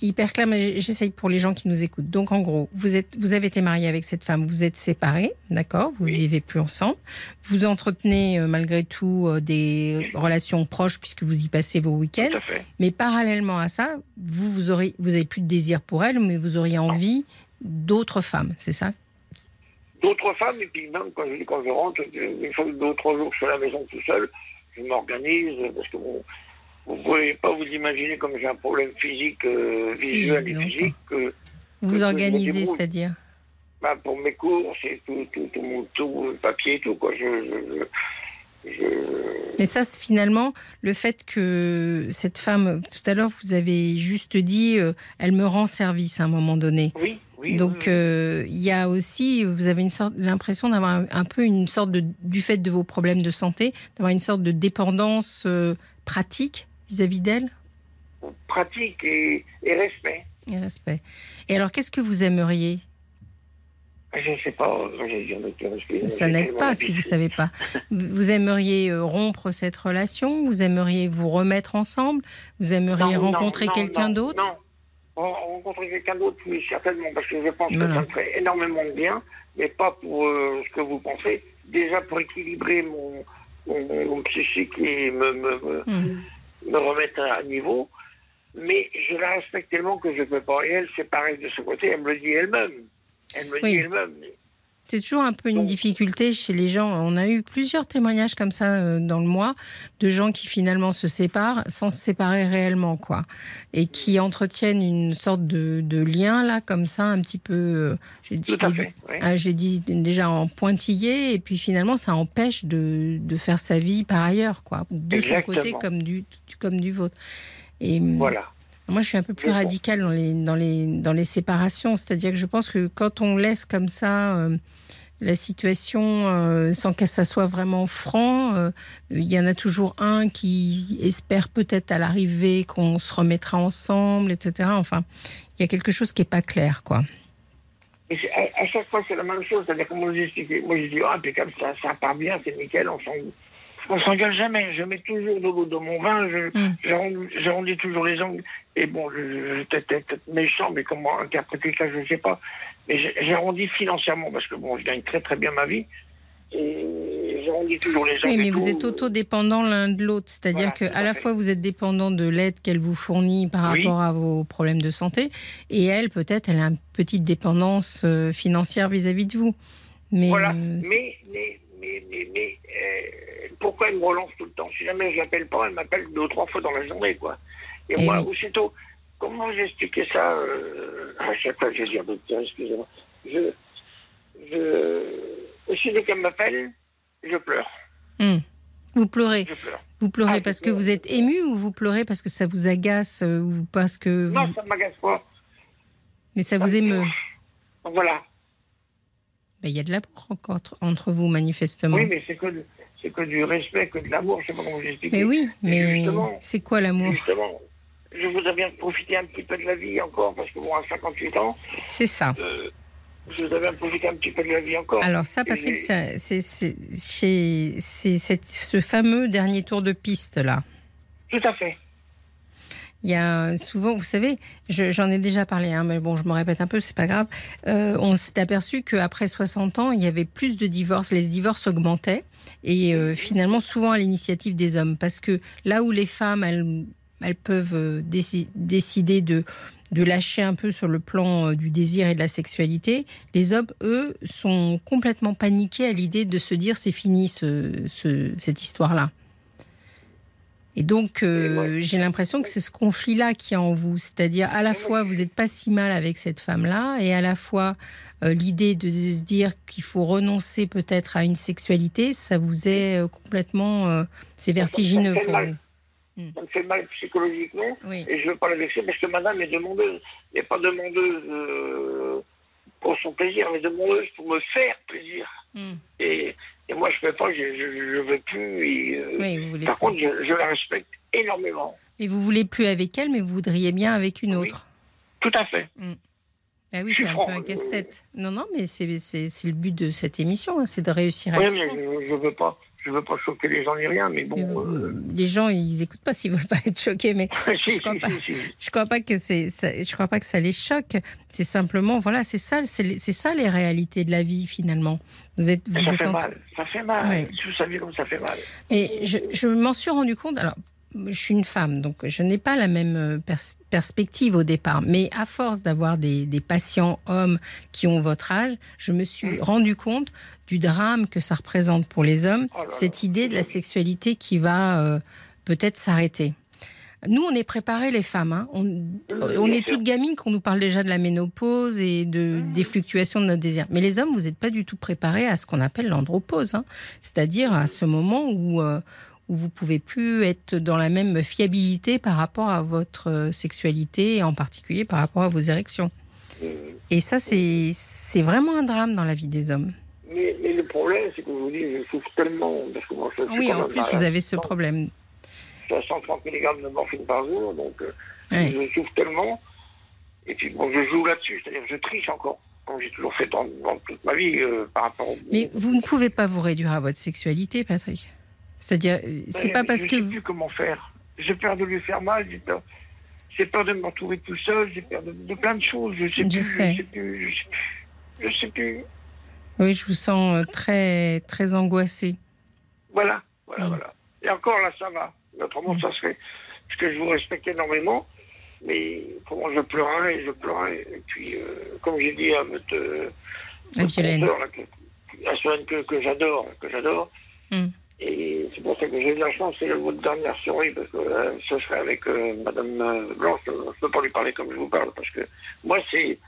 hyper clair, mais j'essaye pour les gens qui nous écoutent. Donc en gros, vous êtes, vous avez été marié avec cette femme, vous êtes séparés, d'accord? Vous Oui. vivez plus ensemble. Vous entretenez euh, malgré tout euh, des relations proches puisque vous y passez vos week-ends. Mais parallèlement à ça, vous vous aurez, vous avez plus de désir pour elle, mais vous auriez envie d'autres femmes, c'est ça? D'autres femmes, et puis même quand je, quand je rentre, une fois deux ou trois jours, je suis à la maison tout seul, je m'organise, parce que bon, vous ne pouvez pas vous imaginer comme j'ai un problème physique, euh, visuel et physique, que Vous organisez, c'est-à-dire bah, pour mes courses et tout, tout, tout mon tout, le papier et tout, quoi. Je, je, je- je- Mais ça, c'est finalement, le fait que cette femme, tout à l'heure, vous avez juste dit, euh, elle me rend service à un moment donné. Oui, oui. Donc, oui, euh, il y a aussi, vous avez une sorte, l'impression d'avoir un, un peu une sorte de, du fait de vos problèmes de santé, d'avoir une sorte de dépendance euh, pratique vis-à-vis d'elle? Pratique et, et respect. et respect. Et alors, qu'est-ce que vous aimeriez? Ah, Je ne sais pas, euh, Ça n'aide pas si vous l'habitude. savez pas. Vous aimeriez euh, rompre cette relation? Vous aimeriez vous remettre ensemble? Vous aimeriez Non, rencontrer quelqu'un d'autre? Rencontrer quelqu'un d'autre, oui, certainement, parce que je pense que ça me ferait énormément de bien, mais pas pour euh, ce que vous pensez. Déjà pour équilibrer mon, mon, mon psychique et me, me, me, Hmm. me remettre à niveau. Mais je la respecte tellement que je ne peux pas. Et elle, c'est pareil de ce côté, elle me le dit elle-même. Elle me le Oui. dit elle-même. C'est toujours un peu une Donc- difficulté chez les gens. On a eu plusieurs témoignages comme ça euh, dans le mois de gens qui finalement se séparent sans se séparer réellement, quoi, et qui entretiennent une sorte de, de lien là, comme ça, un petit peu. euh, J'ai dit- oui. ah, j'ai dit déjà en pointillé, et puis finalement ça empêche de, de faire sa vie par ailleurs, quoi, de son côté comme du comme du vôtre. Et hum, Voilà. Moi, je suis un peu plus radicale dans les, dans, les, dans les séparations. C'est-à-dire que je pense que quand on laisse comme ça euh, la situation euh, sans que ça soit vraiment franc, euh, il y en a toujours un qui espère peut-être à l'arrivée qu'on se remettra ensemble, etc. Enfin, il y a quelque chose qui n'est pas clair, quoi. À, à chaque fois, c'est la même chose. C'est-à-dire, comment vous expliquer Moi, je dis, ah, impeccable, ça, ça part bien, c'est nickel, on s'en on s'engueule jamais. Je mets toujours de l'eau dans mon vin, je, Mm. j'arrondis- toujours les angles. Et bon, je, peut-être méchant, mais comment interpréter ça, je ne sais pas. Mais j'ai- j'arrondis financièrement, parce que bon, je gagne très très bien ma vie. Et j'arrondis toujours les angles. Oui, mais vous tout. êtes autodépendants l'un de l'autre. C'est-à-dire Voilà, que tout à à la fait. fois, vous êtes dépendant de l'aide qu'elle vous fournit par Oui. rapport à vos problèmes de santé. Et elle, peut-être, elle a une petite dépendance euh, financière vis-à-vis de vous. Mais, Voilà. euh, mais, mais, mais, mais, euh, pourquoi elle me relance tout le temps? Si jamais je l'appelle pas, elle m'appelle deux ou trois fois dans la journée, quoi. Et, Eh moi, oui. aussitôt, comment j'ai expliqué ça euh, À chaque fois, je dis, ah, excusez-moi. Je, je, aussitôt qu'elle m'appelle, je pleure. Hmm. Vous pleurez. Je pleure. Vous pleurez Ah, parce que vous êtes ému ou vous pleurez parce que ça vous agace euh, ou parce que. Non, ça ne m'agace pas. Mais ça vous émeut. Voilà. Ben, Il y a de l'amour entre- entre vous, manifestement. Oui, mais c'est que, c'est que du respect, que de l'amour, je sais pas comment vous expliquer. Mais oui, mais c'est quoi l'amour Justement, je voudrais bien profiter un petit peu de la vie encore, parce que bon, à 58 ans, C'est ça. euh, je voudrais bien profiter un petit peu de la vie encore. Alors ça, Patrick, c'est ce fameux dernier tour de piste là. Tout à fait. Il y a souvent, vous savez, je- j'en ai déjà parlé, hein, mais bon, je me répète un peu, c'est pas grave. Euh, on s'est aperçu qu'après 60 ans, il y avait plus de divorces, les divorces augmentaient, et euh, finalement, souvent à l'initiative des hommes, parce que là où les femmes, elles, peuvent euh, déci- décider de lâcher un peu sur le plan du désir et de la sexualité, les hommes, eux, sont complètement paniqués à l'idée de se dire c'est fini ce- ce- cette histoire-là. Et donc, euh, j'ai l'impression que c'est ce conflit-là qui est en vous. C'est-à-dire, à la fois, vous n'êtes pas si mal avec cette femme-là, et à la fois, euh, l'idée de, de se dire qu'il faut renoncer peut-être à une sexualité, ça vous est euh, complètement. c'est vertigineux pour mal. vous. Ça me fait mal psychologiquement, Oui. et je veux pas la vexer, parce que madame est demandeuse. Elle n'est pas demandeuse pour son plaisir, mais demandeuse pour me faire plaisir. Mm. Et, et moi, je ne peux pas, je ne veux plus. et, euh, Oui, vous voulez Par plus. contre, je, je la respecte énormément. Mais vous voulez plus avec elle, mais vous voudriez bien avec une Oui. autre. Tout à fait. Ah oui, Je c'est un franc, peu un euh, casse-tête. Non, non, mais c'est le but de cette émission, hein, c'est de réussir à Oui, mais je ne veux pas. Je veux pas choquer les gens ni rien, mais bon. Euh, euh, Les gens, ils écoutent pas s'ils veulent pas être choqués, mais si, je crois si, pas. si, je crois pas que c'est, ça- je crois pas que ça les choque. C'est simplement, voilà, c'est ça, c'est ça les réalités de la vie finalement. Vous êtes, vous Ça êtes fait en- mal. Ça fait mal. Ouais. Vous savez comme ça fait mal. Et je, je m'en suis rendu compte. Alors, je suis une femme, donc je n'ai pas la même euh, pers- perspective au départ. Mais à force d'avoir des, des patients hommes qui ont votre âge, je me suis rendu compte du drame que ça représente pour les hommes, Oh là là, cette idée de la sexualité qui va euh, peut-être s'arrêter. Nous, on est préparés, les femmes. hein. On, on est sûr. toutes gamines qu'on nous parle déjà de la ménopause et de, des fluctuations de notre désir. Mais les hommes, vous n'êtes pas du tout préparés à ce qu'on appelle l'andropause. hein. C'est-à-dire à ce moment où, euh, où vous pouvez plus être dans la même fiabilité par rapport à votre euh, sexualité et en particulier par rapport à vos érections. Euh, Et ça, c'est c'est vraiment un drame dans la vie des hommes. Mais, mais le problème, c'est que vous dis, je souffre tellement. Parce que moi, je Oui, en plus, vous avez ce problème. Je suis à 130 mg de morphine par jour, donc euh, Ouais. je souffre tellement. Et puis, bon, je joue là-dessus, c'est-à-dire je triche encore, comme j'ai toujours fait dans, dans toute ma vie euh, par rapport au. Mais vous ne pouvez pas vous réduire à votre sexualité, Patrick. C'est-à-dire, euh, c'est pas parce je que sais vous... plus comment faire. J'ai peur de lui faire mal, j'ai peur. J'ai peur de me retrouver tout seul, j'ai peur de, de plein de choses. Je sais Je plus, sais. je sais plus, je sais plus. Je sais plus. Oui, je vous sens euh, très, très angoissée. Voilà, voilà, Mm. voilà. Et encore là, ça va. Autrement, ça serait. Parce que je vous respecte énormément, mais comment je pleurais, je pleurais. Et puis, euh, comme j'ai dit à votre. euh, À votre Violaine. consoeur, là, que- à Solène que, que j'adore, que j'adore. Mm. Et c'est pour ça que j'ai eu la chance, c'est votre dernière souris, parce que euh, ce serait avec euh, Madame euh, Blanche, je ne peux pas lui parler comme je vous parle, parce que moi, c'est.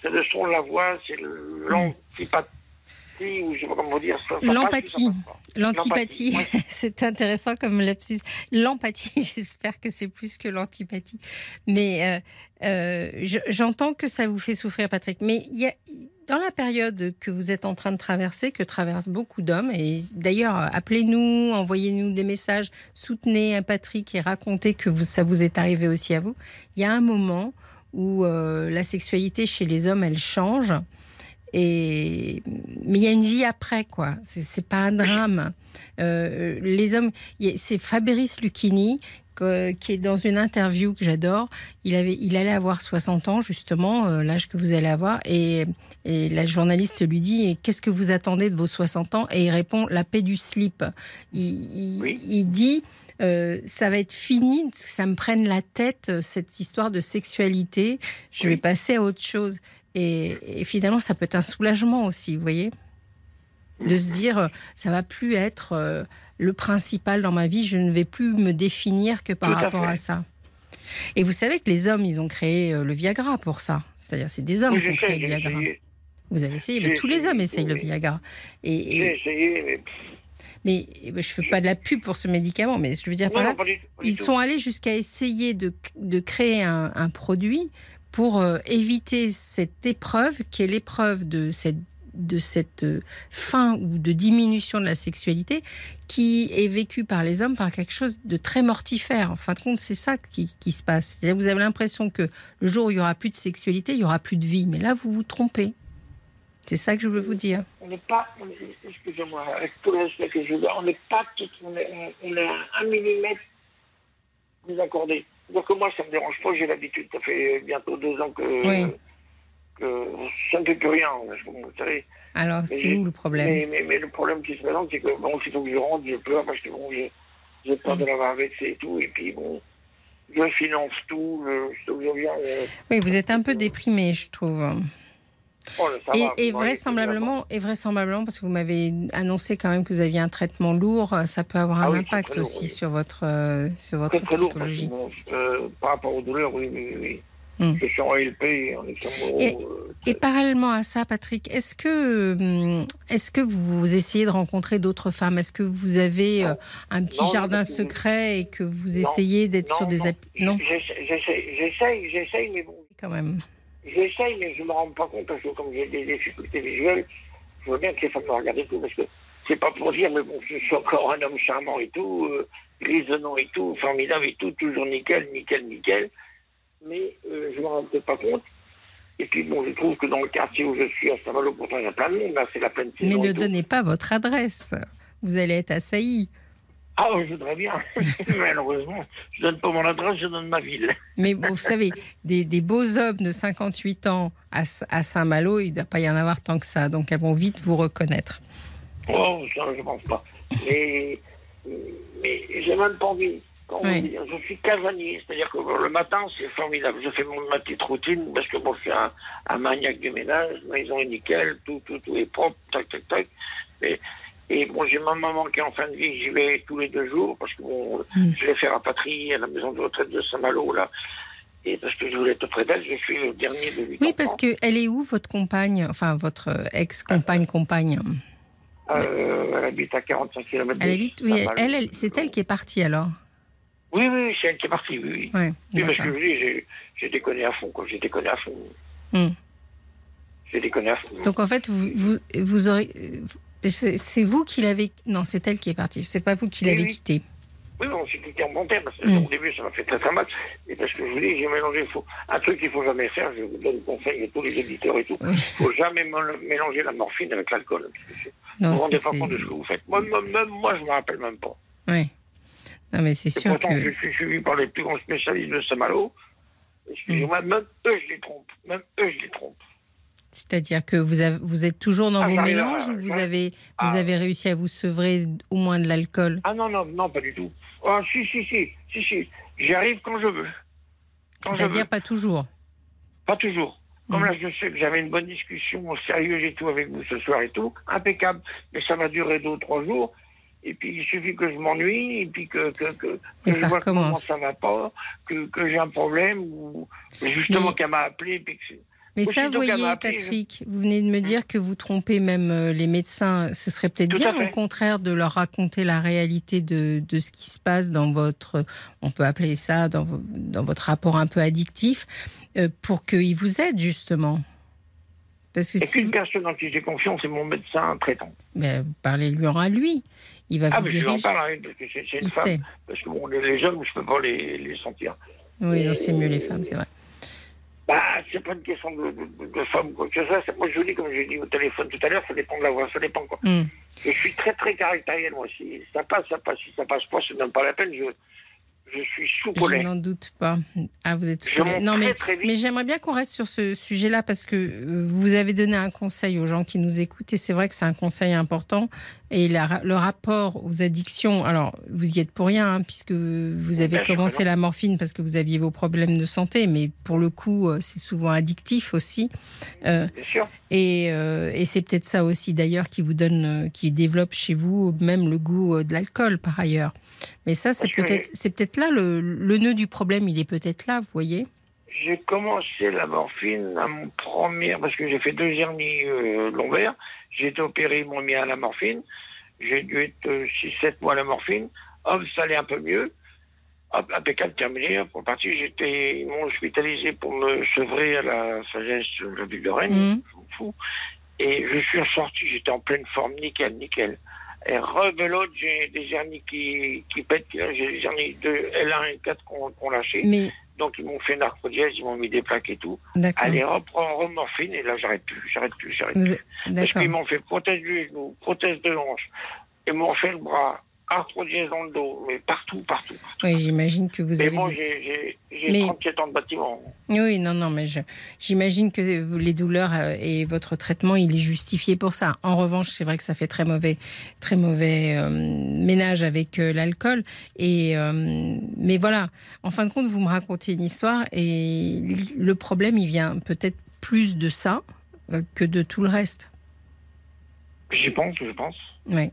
C'est le son de la voix, c'est l'antipathie, ou je sais pas comment dire. ça- L'empathie. passe. L'antipathie, c'est intéressant comme lapsus. L'empathie, j'espère que c'est plus que l'antipathie. Mais euh, euh, je- j'entends que ça vous fait souffrir, Patrick. Mais il y a, dans la période que vous êtes en train de traverser, que traversent beaucoup d'hommes, et d'ailleurs, appelez-nous, envoyez-nous des messages, soutenez un Patrick et racontez que ça vous est arrivé aussi à vous. Il y a un moment où euh, la sexualité chez les hommes, elle change. Et mais il y a une vie après quoi. C'est pas un drame. Euh, les hommes, c'est Fabrice Lucchini qui est dans une interview que j'adore. Il avait, il allait avoir 60 ans justement, euh, l'âge que vous allez avoir, et, et la journaliste lui dit qu'est-ce que vous attendez de vos 60 ans? Et il répond la paix du slip. Il, il- Oui. il dit euh, ça va être fini, ça me prenne la tête euh, cette histoire de sexualité. Je Oui. vais passer à autre chose. Et, et finalement, ça peut être un soulagement aussi, vous voyez De se dire, euh, ça va plus être euh, le principal dans ma vie, je ne vais plus me définir que par à rapport fait. à ça. Et vous savez que les hommes, ils ont créé le Viagra pour ça. C'est-à-dire, c'est des hommes Oui, qui ont créé le Viagra. Vous avez essayé, mais tous les hommes essayent le. Viagra. Et, J'ai et- essayé, mais. mais eh ben, je ne fais pas de la pub pour ce médicament, mais je veux dire par Non, là, non, pas du tout, pas du ils tout. sont allés jusqu'à essayer de, de créer un, un produit pour euh, éviter cette épreuve qui est l'épreuve de cette de cette euh, fin ou de diminution de la sexualité qui est vécue par les hommes par quelque chose de très mortifère. En fin de compte, c'est ça qui, qui se passe. Vous avez l'impression que le jour où il y aura plus de sexualité, il y aura plus de vie. Mais là, vous vous trompez. C'est ça que je veux vous dire. On n'est pas, excusez-moi, avec tout le respect que je donne, on n'est pas tout, on est, on, on est à un millimètre désaccordé. Donc moi, ça me dérange pas, j'ai l'habitude, ça fait bientôt deux ans que, Oui. que ça ne fait plus rien, vous savez. Alors, c'est où le problème? Mais, mais, mais le problème qui se présente, c'est que bon, faut que je rentre, je pleure parce que bon, j'ai peur Mm. de l'avoir vexé et tout, et puis bon, je finance tout, je, je, je euh, Oui, vous êtes un peu déprimé, je trouve. Oh, ça Et, va, vraisemblablement, et vraisemblablement, parce que vous m'avez annoncé quand même que vous aviez un traitement lourd, ça peut avoir Ah un oui, impact lourd, aussi oui. sur votre, euh, sur votre lourd, que, psychologie. euh, par rapport aux douleurs, oui, oui, oui. Mm. Je suis en LP, en Luxembourg. Et- euh, Et parallèlement à ça, Patrick, est-ce que, hum, est-ce que vous essayez de rencontrer d'autres femmes? Est-ce que vous avez Non. euh, un petit Non, jardin secret et que vous Non. essayez d'être sur des non. j'essaie, j'essaie, mais bon, quand même. J'essaie, mais je me rends pas compte parce que comme j'ai des difficultés visuelles, je vois bien que les femmes me regardent et tout, parce que c'est pas pour dire, mais bon, je suis encore un homme charmant et tout, euh, grisonnant et tout, formidable et tout, toujours nickel, nickel, nickel, mais euh, je me rends peut-être pas compte. Et puis bon, je trouve que dans le quartier où je suis, à Saint-Malo, pourtant il y a plein de monde, là, c'est la pleine Mais saison. ne et tout. donnez pas votre adresse. Vous allez être assailli. Ah, je voudrais bien. Malheureusement, je donne pas mon adresse, je donne ma ville. Mais vous savez, des, des beaux hommes de 58 ans à, à Saint-Malo, il ne doit pas y en avoir tant que ça. Donc elles vont vite vous reconnaître. Oh, ça, je pense pas. Mais, mais j'ai même pas envie. Oui. je suis casanier, c'est-à-dire que le matin, c'est formidable. Je fais mon, ma petite routine parce que bon, je suis un, un maniaque du ménage, maison est nickel, tout, tout, tout est propre, tac, tac, tac. Et, et bon, j'ai ma maman qui est en fin de vie, j'y vais tous les deux jours parce que bon, Mm. je l'ai fait rapatrier à la maison de retraite de Saint-Malo, là. Et parce que je voulais être auprès d'elle, je suis le dernier de huit Oui, enfants. parce que elle est où, votre compagne Enfin, votre euh, ex-compagne, compagne Euh, elle habite à 45 km Elle habite, oui, elle, elle- c'est elle qui est partie alors Oui, oui, c'est elle qui est partie, oui. oui. Ouais, Oui, parce que je dis, j'ai- déconné à fond, quoi. J'ai déconné à fond. Hmm. J'ai déconné à fond. Donc en fait, vous, vous, vous aurez. C'est vous qui l'avez. Non, c'est elle qui est partie. C'est pas vous qui Oui, l'avez oui. quitté. Oui, on s'est quitté en bon terme. Parce que Mm. Au début, ça m'a fait très très mal. Et parce que je vous dis, j'ai mélangé. Faut... Un truc qu'il faut jamais faire, je vous donne conseil à tous les éditeurs et tout. Oui. faut jamais mél- mélanger la morphine avec l'alcool. Vous vous rendez pas compte de ce que vous faites. Moi, même moi, je me rappelle même pas. Ouais. Non, mais c'est sûr pourtant, que. je suis suivi par les plus grands spécialistes de Saint-Malo. Excusez-moi, même eux, je les trompe. Même eux, je les trompe. C'est-à-dire que vous, avez, vous êtes toujours dans Ah, vos mélanges ou vous ouais. avez, vous Ah. avez réussi à vous sevrer au moins de l'alcool? Ah non, non, non, pas du tout. Ah, si, si, si, si, si. J'y arrive quand je veux. C'est-à-dire pas toujours? Pas toujours. Comme Mm. là, je sais que j'avais une bonne discussion sérieuse et tout avec vous ce soir et tout, impeccable. Mais ça va durer deux ou trois jours. Et puis, il suffit que je m'ennuie, et puis que, que, que, que Et je ça vois recommence. ça va pas, que, j'ai un problème, ou justement qu'elle m'a appelé, puis que Mais ça, vous voyez, Patrick, vous venez de me dire que vous trompez même euh, les médecins. Ce serait peut-être bien, au contraire, de leur raconter la réalité de, de ce qui se passe dans votre, on peut appeler ça, dans, dans votre rapport un peu addictif, euh, pour qu'ils vous aident, justement. Parce que Et si puis, une vous, personne en qui j'ai confiance, c'est mon médecin traitant. ben, parlez-lui en à lui. Il va Ah, vous mais je lui en diriger. parle, hein, parce que c'est une Il femme. sait. Parce que bon, les, hommes, je peux pas les, les sentir. Oui, c'est mieux les femmes, c'est vrai. Bah, c'est pas une question de, de, de femme, quoi que ce soit. Moi, je vous dis, comme j'ai dit au téléphone tout à l'heure, ça dépend de la voix, ça dépend quoi. Hmm. Je suis très, très caractériel, moi. Si ça passe, ça passe. Si ça passe pas, c'est même pas la peine. Je, je suis sous Je colère. n'en doute pas. Ah, vous êtes Je monte Non, mais, j'aimerais bien qu'on reste sur ce sujet-là parce que euh, vous avez donné un conseil aux gens qui nous écoutent et c'est vrai que c'est un conseil important. Et la- le rapport aux addictions, alors vous y êtes pour rien hein, puisque vous avez Bien sûr que commencé la morphine parce que vous aviez vos problèmes de santé, mais pour le coup, euh, c'est souvent addictif aussi. Euh, Bien sûr. et, euh, et c'est peut-être ça aussi d'ailleurs qui vous donne, qui développe chez vous même le goût de l'alcool par ailleurs. Mais ça, c'est peut-être, c'est peut-être là le, le nœud du problème. Il est peut-être là, vous voyez. J'ai commencé la morphine à mon premier, parce que j'ai fait deux hernies euh, lombaires. J'ai été opéré, ils m'ont mis à la morphine. J'ai dû être 6-7 mois à la morphine. Hop, ça allait un peu mieux. Hop, impeccable, terminé. Pour partie, j'étais, ils m'ont hospitalisé pour me sevrer à la sagesse de la ville de Rennes. Je m'en fous. Et je suis ressorti, j'étais en pleine forme, nickel, nickel. Et rebelote, j'ai des hernies qui, qui pètent, j'ai des hernies de L1 et 4 qu'on qu'on lâché. Mais Donc ils m'ont fait une narcodièse, ils m'ont mis des plaques et tout. Allez, reprends remorphine, et là j'arrête plus, j'arrête plus, j'arrête plus. Parce qu'ils m'ont fait prothèse du genou, prothèse de hanche, ils m'ont fait le bras, arthrodièse dans le dos, mais partout, partout. Oui, j'imagine que vous Mais avez bon, des- j'ai- Mais- 37 ans de bâtiment. Oui, non, non, mais j'imagine que les douleurs euh, et votre traitement, il est justifié pour ça. En revanche, c'est vrai que ça fait très mauvais, très mauvais euh, ménage avec euh, l'alcool. Et euh, mais voilà, en fin de compte, vous me racontez une histoire et le problème, il vient peut-être plus de ça que de tout le reste. J'y pense, je pense. Ouais.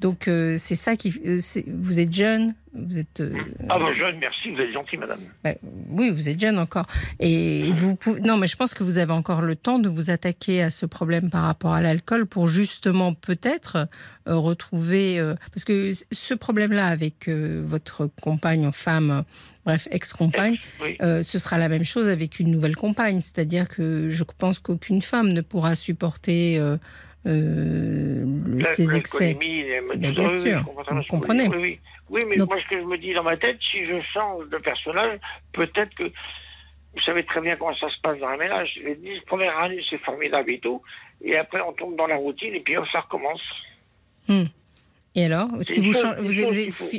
Donc euh, c'est ça qui. euh, vous êtes jeune, vous êtes. euh, Ah bah jeune, merci, vous êtes gentil, madame. Bah, oui, vous êtes jeune encore. Et vous pouvez... Non, mais je pense que vous avez encore le temps de vous attaquer à ce problème par rapport à l'alcool pour justement peut-être euh, retrouver... Parce que ce problème-là avec votre compagne, femme, bref, ex-compagne, Oui. ce sera la même chose avec une nouvelle compagne. C'est-à-dire que je pense qu'aucune femme ne pourra supporter euh, ces excès. tout bien sûr, vous comprenez. Oui, oui. Oui, mais Donc- moi, ce que je me dis dans ma tête, si je change de personnage, peut-être que vous savez très bien comment ça se passe dans un ménage. Les dix premières années, c'est formidable et tout. Et après, on tombe dans la routine et puis hop, ça recommence. Et alors, si vous,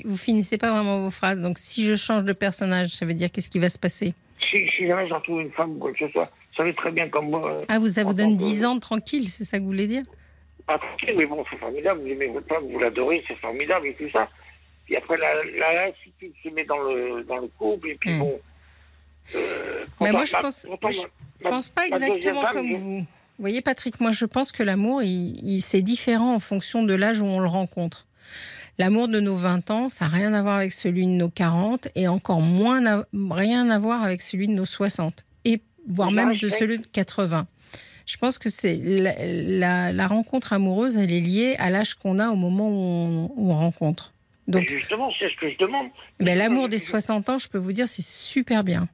vous finissez pas vraiment vos phrases, donc si je change de personnage, ça veut dire qu'est-ce qui va se passer? Si, si jamais j'en trouve une femme ou quoi que ce soit, vous savez très bien comme moi. Ah, vous, ça vous donne tant que- 10 ans tranquille, c'est ça que vous voulez dire? Pas tranquille, mais bon, c'est formidable. Vous aimez votre femme, vous l'adorez, c'est formidable et tout ça. Puis après, la, la lassitude se met dans le, dans le couple. Et puis Hmm. bon. euh, Mais moi, je ma- pense- je ma- pense pas exactement femme, comme je- vous. Vous voyez, Patrick, moi, je pense que l'amour, il, il- c'est différent en fonction de l'âge où on le rencontre. L'amour de nos 20 ans, ça n'a rien à voir avec celui de nos 40 et encore moins rien à voir avec celui de nos 60 et voire Je même de celui de 80. Je pense que c'est la, la- la rencontre amoureuse, elle est liée à l'âge qu'on a au moment où on, où on rencontre. Mais Donc, justement, c'est ce que je demande. ben, l'amour des Je- 60 ans, je peux vous dire, c'est super bien.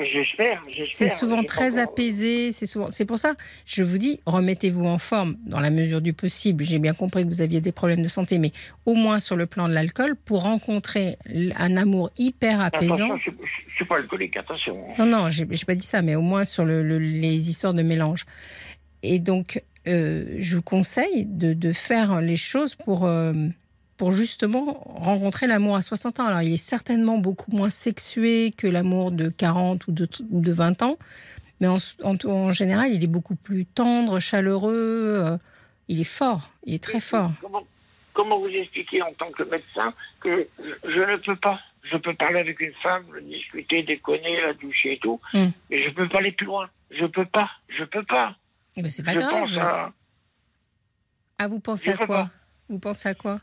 J'espère, C'est souvent très apaisé. C'est souvent. C'est pour ça. Je vous dis, remettez-vous en forme dans la mesure du possible. J'ai bien compris que vous aviez des problèmes de santé, mais au moins sur le plan de l'alcool, pour rencontrer un amour hyper apaisant. Attention, je, je suis pas alcoolique, attention. Non, non, j'ai j'ai pas dit ça, mais au moins sur le- le- les histoires de mélange. Et donc, euh, je vous conseille de, de faire les choses pour, euh, pour justement rencontrer l'amour à 60 ans. Alors, il est certainement beaucoup moins sexué que l'amour de 40 ou de, de 20 ans, mais en, en, en général, il est beaucoup plus tendre, chaleureux. euh, il est fort, il est très fort. Comment, comment vous expliquer en tant que médecin que je, ne peux pas? Je peux parler avec une femme, discuter, déconner, la doucher et tout, Hmm. mais je peux pas aller plus loin. Je peux pas, je peux pas. Eh ben, c'est pas je grave. pense à, Ah, vous pensez Je à quoi? pas. Vous pensez à quoi?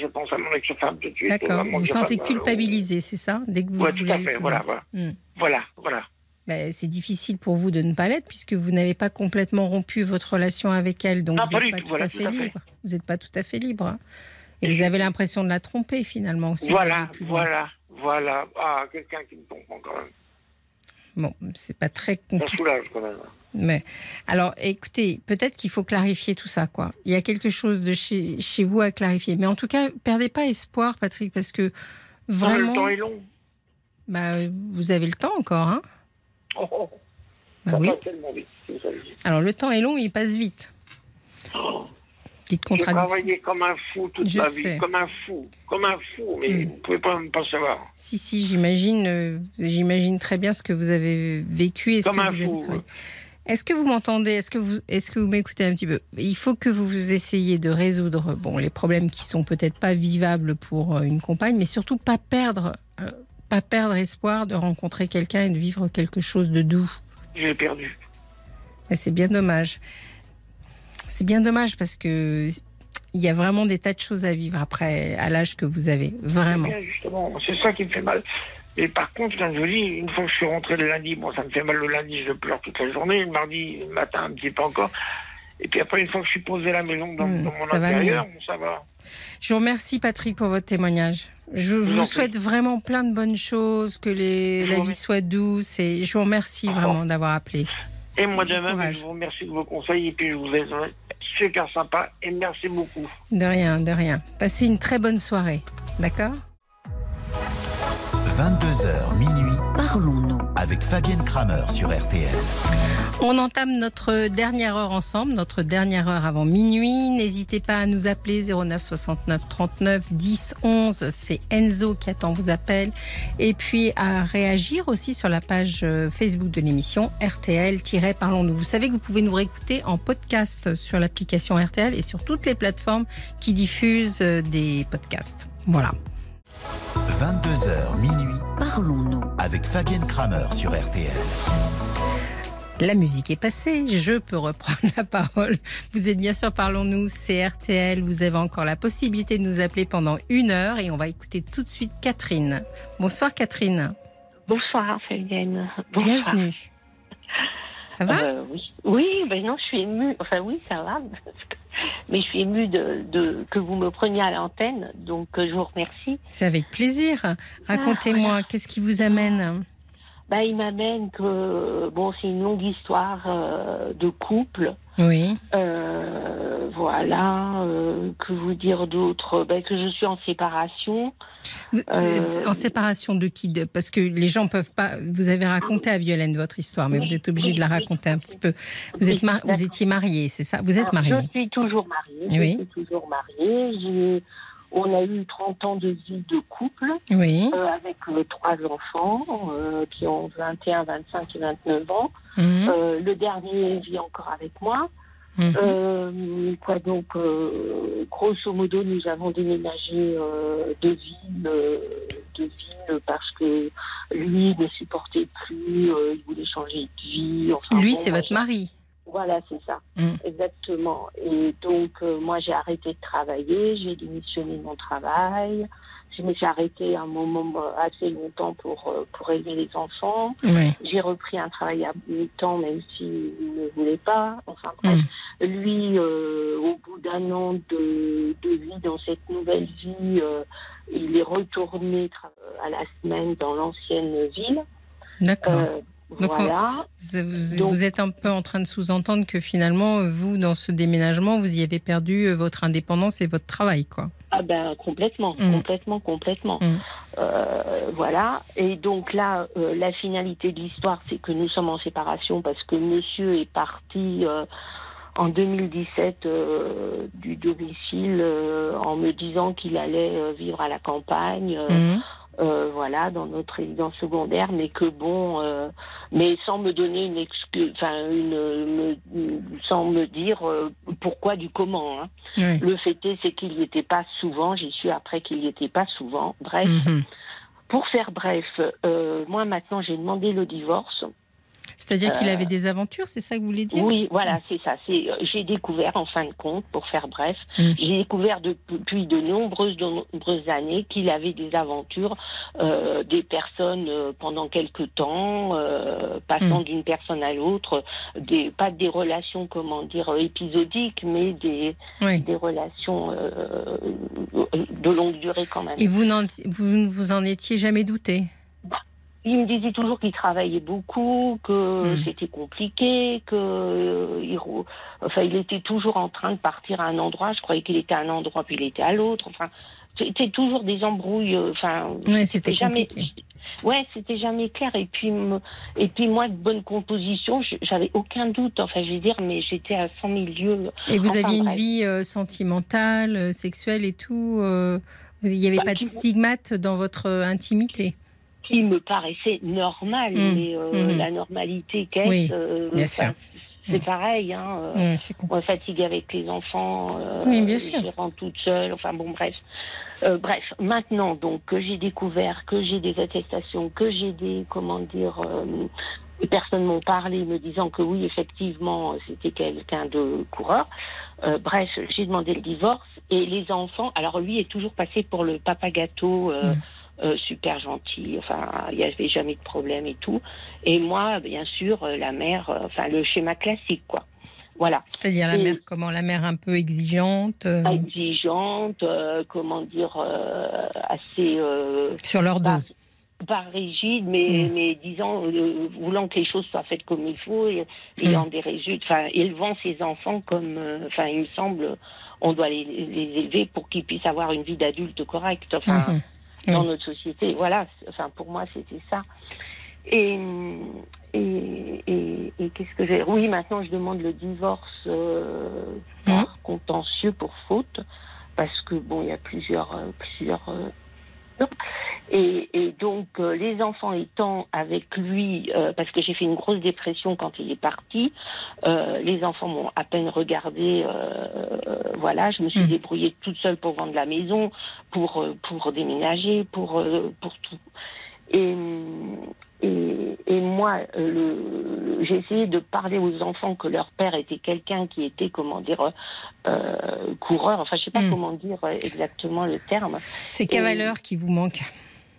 Je pense à mon ex-femme tout de suite. D'accord. Vous vous sentez culpabilisé, c'est ça Dès que vous Ouais, tout à fait. Voilà, voilà. Hmm. Voilà, voilà. Ben, c'est difficile pour vous de ne pas l'être puisque vous n'avez pas complètement rompu votre relation avec elle, donc Non, vous n'êtes pas tout, voilà, à tout fait à fait. libre. Vous n'êtes pas tout à fait libre. hein. Et Et vous je- avez l'impression de la tromper finalement aussi. Voilà, voilà, voilà. Ah, quelqu'un qui me comprend quand même. Bon, c'est pas très Ça compliqué. soulage quand même. Mais alors, écoutez, peut-être qu'il faut clarifier tout ça, quoi. Il y a quelque chose de chez, chez vous à clarifier. Mais en tout cas, perdez pas espoir, Patrick, parce que Non, mais le vraiment, temps est long. bah, vous avez le temps encore, hein Oh, oh, Bah ça oui. vite, vous savez. Alors le temps est long, il passe vite. Oh. Petite J'ai contradiction. travaillé comme un fou toute Je ma sais. vie, comme un fou, comme un fou, mais Mm. vous pouvez pas même pas savoir. Si, si, j'imagine, euh, j'imagine très bien ce que vous avez vécu et ce Comme que un vous avez travaillé. Est-ce que vous m'entendez? Est-ce que vous, est-ce que vous m'écoutez un petit peu? Il faut que vous vous essayiez de résoudre bon les problèmes qui sont peut-être pas vivables pour euh, une compagne, mais surtout pas perdre, euh, pas perdre espoir de rencontrer quelqu'un et de vivre quelque chose de doux. J'ai perdu. Et c'est bien dommage. C'est bien dommage parce que il y a vraiment des tas de choses à vivre après à l'âge que vous avez, vraiment. Bien, justement, c'est ça qui me fait mal. Et par contre, quand je vous dis, une fois que je suis rentré le lundi, bon, ça me fait mal le lundi, je pleure toute la journée, le mardi le matin un petit peu encore. Et puis après, une fois que je suis posé à la maison dans, Hmm, dans mon ça va intérieur, ça va. Je vous remercie Patrick pour votre témoignage. Je vous souhaite vraiment plein de bonnes choses, que les, la vie soit douce et je vous remercie vraiment d'avoir appelé. Et moi de Bon même, courage. je vous remercie de vos conseils et puis je vous ai super sympa et merci beaucoup. De rien, de rien. Passez une très bonne soirée. D'accord? 22h minuit Parlons-nous. avec Fabienne Kramer sur RTL. On entame notre dernière heure ensemble, notre dernière heure avant minuit. N'hésitez pas à nous appeler 09 69 39 10 11. C'est Enzo qui attend vos appels. Et puis à réagir aussi sur la page euh, Facebook de l'émission RTL-Parlons-nous. Vous savez que vous pouvez nous réécouter en podcast sur l'application RTL et sur toutes les plateformes qui diffusent euh, des podcasts. Voilà. 22h minuit Parlons-nous. avec Fabienne Kramer sur RTL. La musique est passée, je peux reprendre la parole. Vous êtes bien sûr Parlons-nous, c'est RTL. Vous avez encore la possibilité de nous appeler pendant une heure et on va écouter tout de suite Catherine. Bonsoir Catherine, Bonsoir Fabienne. Bonsoir. bienvenue. Ça va? Euh, oui. oui, ben non, je suis émue. Enfin oui, ça va. Mais je suis émue de, de- que vous me preniez à l'antenne, donc euh, je vous remercie. C'est avec plaisir. Racontez-moi, qu'est-ce qui vous amène? Bah, il m'amène que bon, c'est une longue histoire euh, de couple. Oui, Euh, voilà. euh, que vous dire d'autre? Ben, Que je suis en séparation. Vous- Euh, En séparation de qui? De- Parce que les gens peuvent pas. Vous avez raconté à Violaine votre histoire, mais Oui, vous êtes obligé oui, de la oui. raconter un petit peu. Vous, êtes mar- vous étiez mariée, c'est ça? Vous êtes mariée Je suis toujours mariée. Oui. Je suis toujours mariée. J'ai- On a eu 30 ans de vie de couple. Oui. euh, avec euh, trois enfants euh, qui ont 21, 25 et 29 ans. Mhm. Le dernier vit encore avec moi. Mhm. Quoi donc, grosso modo, nous avons déménagé de ville, de ville parce que lui ne supportait plus, il voulait changer de vie. Enfin, Lui, bon, c'est votre mari. Voilà, c'est ça, Mm. exactement. Et donc, euh, moi, j'ai arrêté de travailler, j'ai démissionné de mon travail. Je me suis arrêtée un moment euh, assez longtemps pour, euh, pour élever les enfants. Oui. J'ai repris un travail à mi-temps, même s'il ne voulait pas. Enfin bref, lui, euh, au bout d'un an de, de vie dans cette nouvelle vie, il est retourné à la semaine dans l'ancienne ville. D'accord. Euh, Donc, voilà. Vous, vous- Donc- vous êtes un peu en train de sous-entendre que finalement, vous, dans ce déménagement, vous y avez perdu euh, votre indépendance et votre travail, quoi. Ah ben complètement, Mm. complètement, complètement. Mm. Euh, voilà. Et donc là, euh, la finalité de l'histoire, c'est que nous sommes en séparation parce que Monsieur est parti euh, en 2017 euh, du domicile euh, en me disant qu'il allait euh, vivre à la campagne. euh, Mhm. Euh, voilà, dans notre résidence secondaire, mais que bon, euh, mais sans me donner une excuse, enfin, une, me- sans me dire euh, pourquoi du comment. hein. Oui. Le fait est, c'est qu'il n'y était pas souvent. J'y suis après qu'il n'y était pas souvent. Bref, Mhm. pour faire bref, euh, moi maintenant j'ai demandé le divorce. C'est-à-dire qu'il avait des aventures, c'est ça que vous voulez dire? Euh, Oui, voilà, c'est ça. C'est, euh, j'ai découvert, en fin de compte, pour faire bref, Mm. j'ai découvert depuis de nombreuses, de nombreuses années qu'il avait des aventures, euh, des personnes euh, pendant quelque temps, euh, passant Mm. d'une personne à l'autre, des, pas des relations, comment dire, euh, épisodiques, mais des, Oui. des relations euh, de longue durée quand même. Et vous, n'en- vous ne vous en étiez jamais douté? Il me disait toujours qu'il travaillait beaucoup, que Mm. c'était compliqué, que euh, il, enfin, il était toujours en train de partir à un endroit. Je croyais qu'il était à un endroit puis il était à l'autre. Enfin, c'était toujours des embrouilles. euh, Enfin, Ouais, c'était jamais. compliqué. Ouais, c'était jamais clair. Et puis, me- et puis moi, de bonne composition, j'avais aucun doute. Enfin, je veux dire, mais j'étais à 100 000 lieues. Et vous Enfin, aviez une vie euh, sentimentale, sexuelle et tout euh, Il n'y avait Bah, pas de stigmate dans votre intimité? Qui me paraissait normal, Mm. mais euh, Mhm. la normalité qu'est-ce Oui, euh. C'est pareil, hein. euh, on est fatigué avec les enfants, euh, Oui, bien sûr. je rentre toute seule, enfin bon, bref. Euh, bref, maintenant donc que j'ai découvert, que j'ai des attestations, que j'ai des, comment dire, euh, les personnes m'ont parlé me disant que oui, effectivement, c'était quelqu'un de coureur. Euh, bref, j'ai demandé le divorce et les enfants, alors lui est toujours passé pour le papa gâteau. euh, Mm. Euh, super gentil, enfin il n'y avait jamais de problème et tout. Et moi, bien sûr, euh, la mère, euh, enfin le schéma classique quoi. Voilà C'est-à-dire la Et- mère, comment La mère un peu exigeante, euh, exigeante, euh, comment dire, assez. sur leur dos. pas rigide, mais, Mm. mais disons, voulant que les choses soient faites comme il faut, et ayant des résultats, enfin, élevant ses enfants comme, enfin, il me semble, on doit les, les élever pour qu'ils puissent avoir une vie d'adulte correcte, enfin, Mhm. Dans Oui. notre société. Voilà, enfin, pour moi, c'était ça. Et, et, et, et qu'est-ce que j'ai Oui, maintenant, je demande le divorce euh, par contentieux pour faute, parce que, bon, il y a plusieurs, euh, plusieurs euh, et, et donc, euh, les enfants étant avec lui, euh, parce que j'ai fait une grosse dépression quand il est parti, euh, les enfants m'ont à peine regardé. voilà, je me suis Mm. débrouillée toute seule pour vendre la maison, pour pour déménager, pour pour tout. Et et, et moi, euh, j'ai essayé de parler aux enfants que leur père était quelqu'un qui était, comment dire, euh, coureur. Enfin, je sais pas Mm. comment dire euh, exactement le terme. C'est Cavaleur qui vous manque.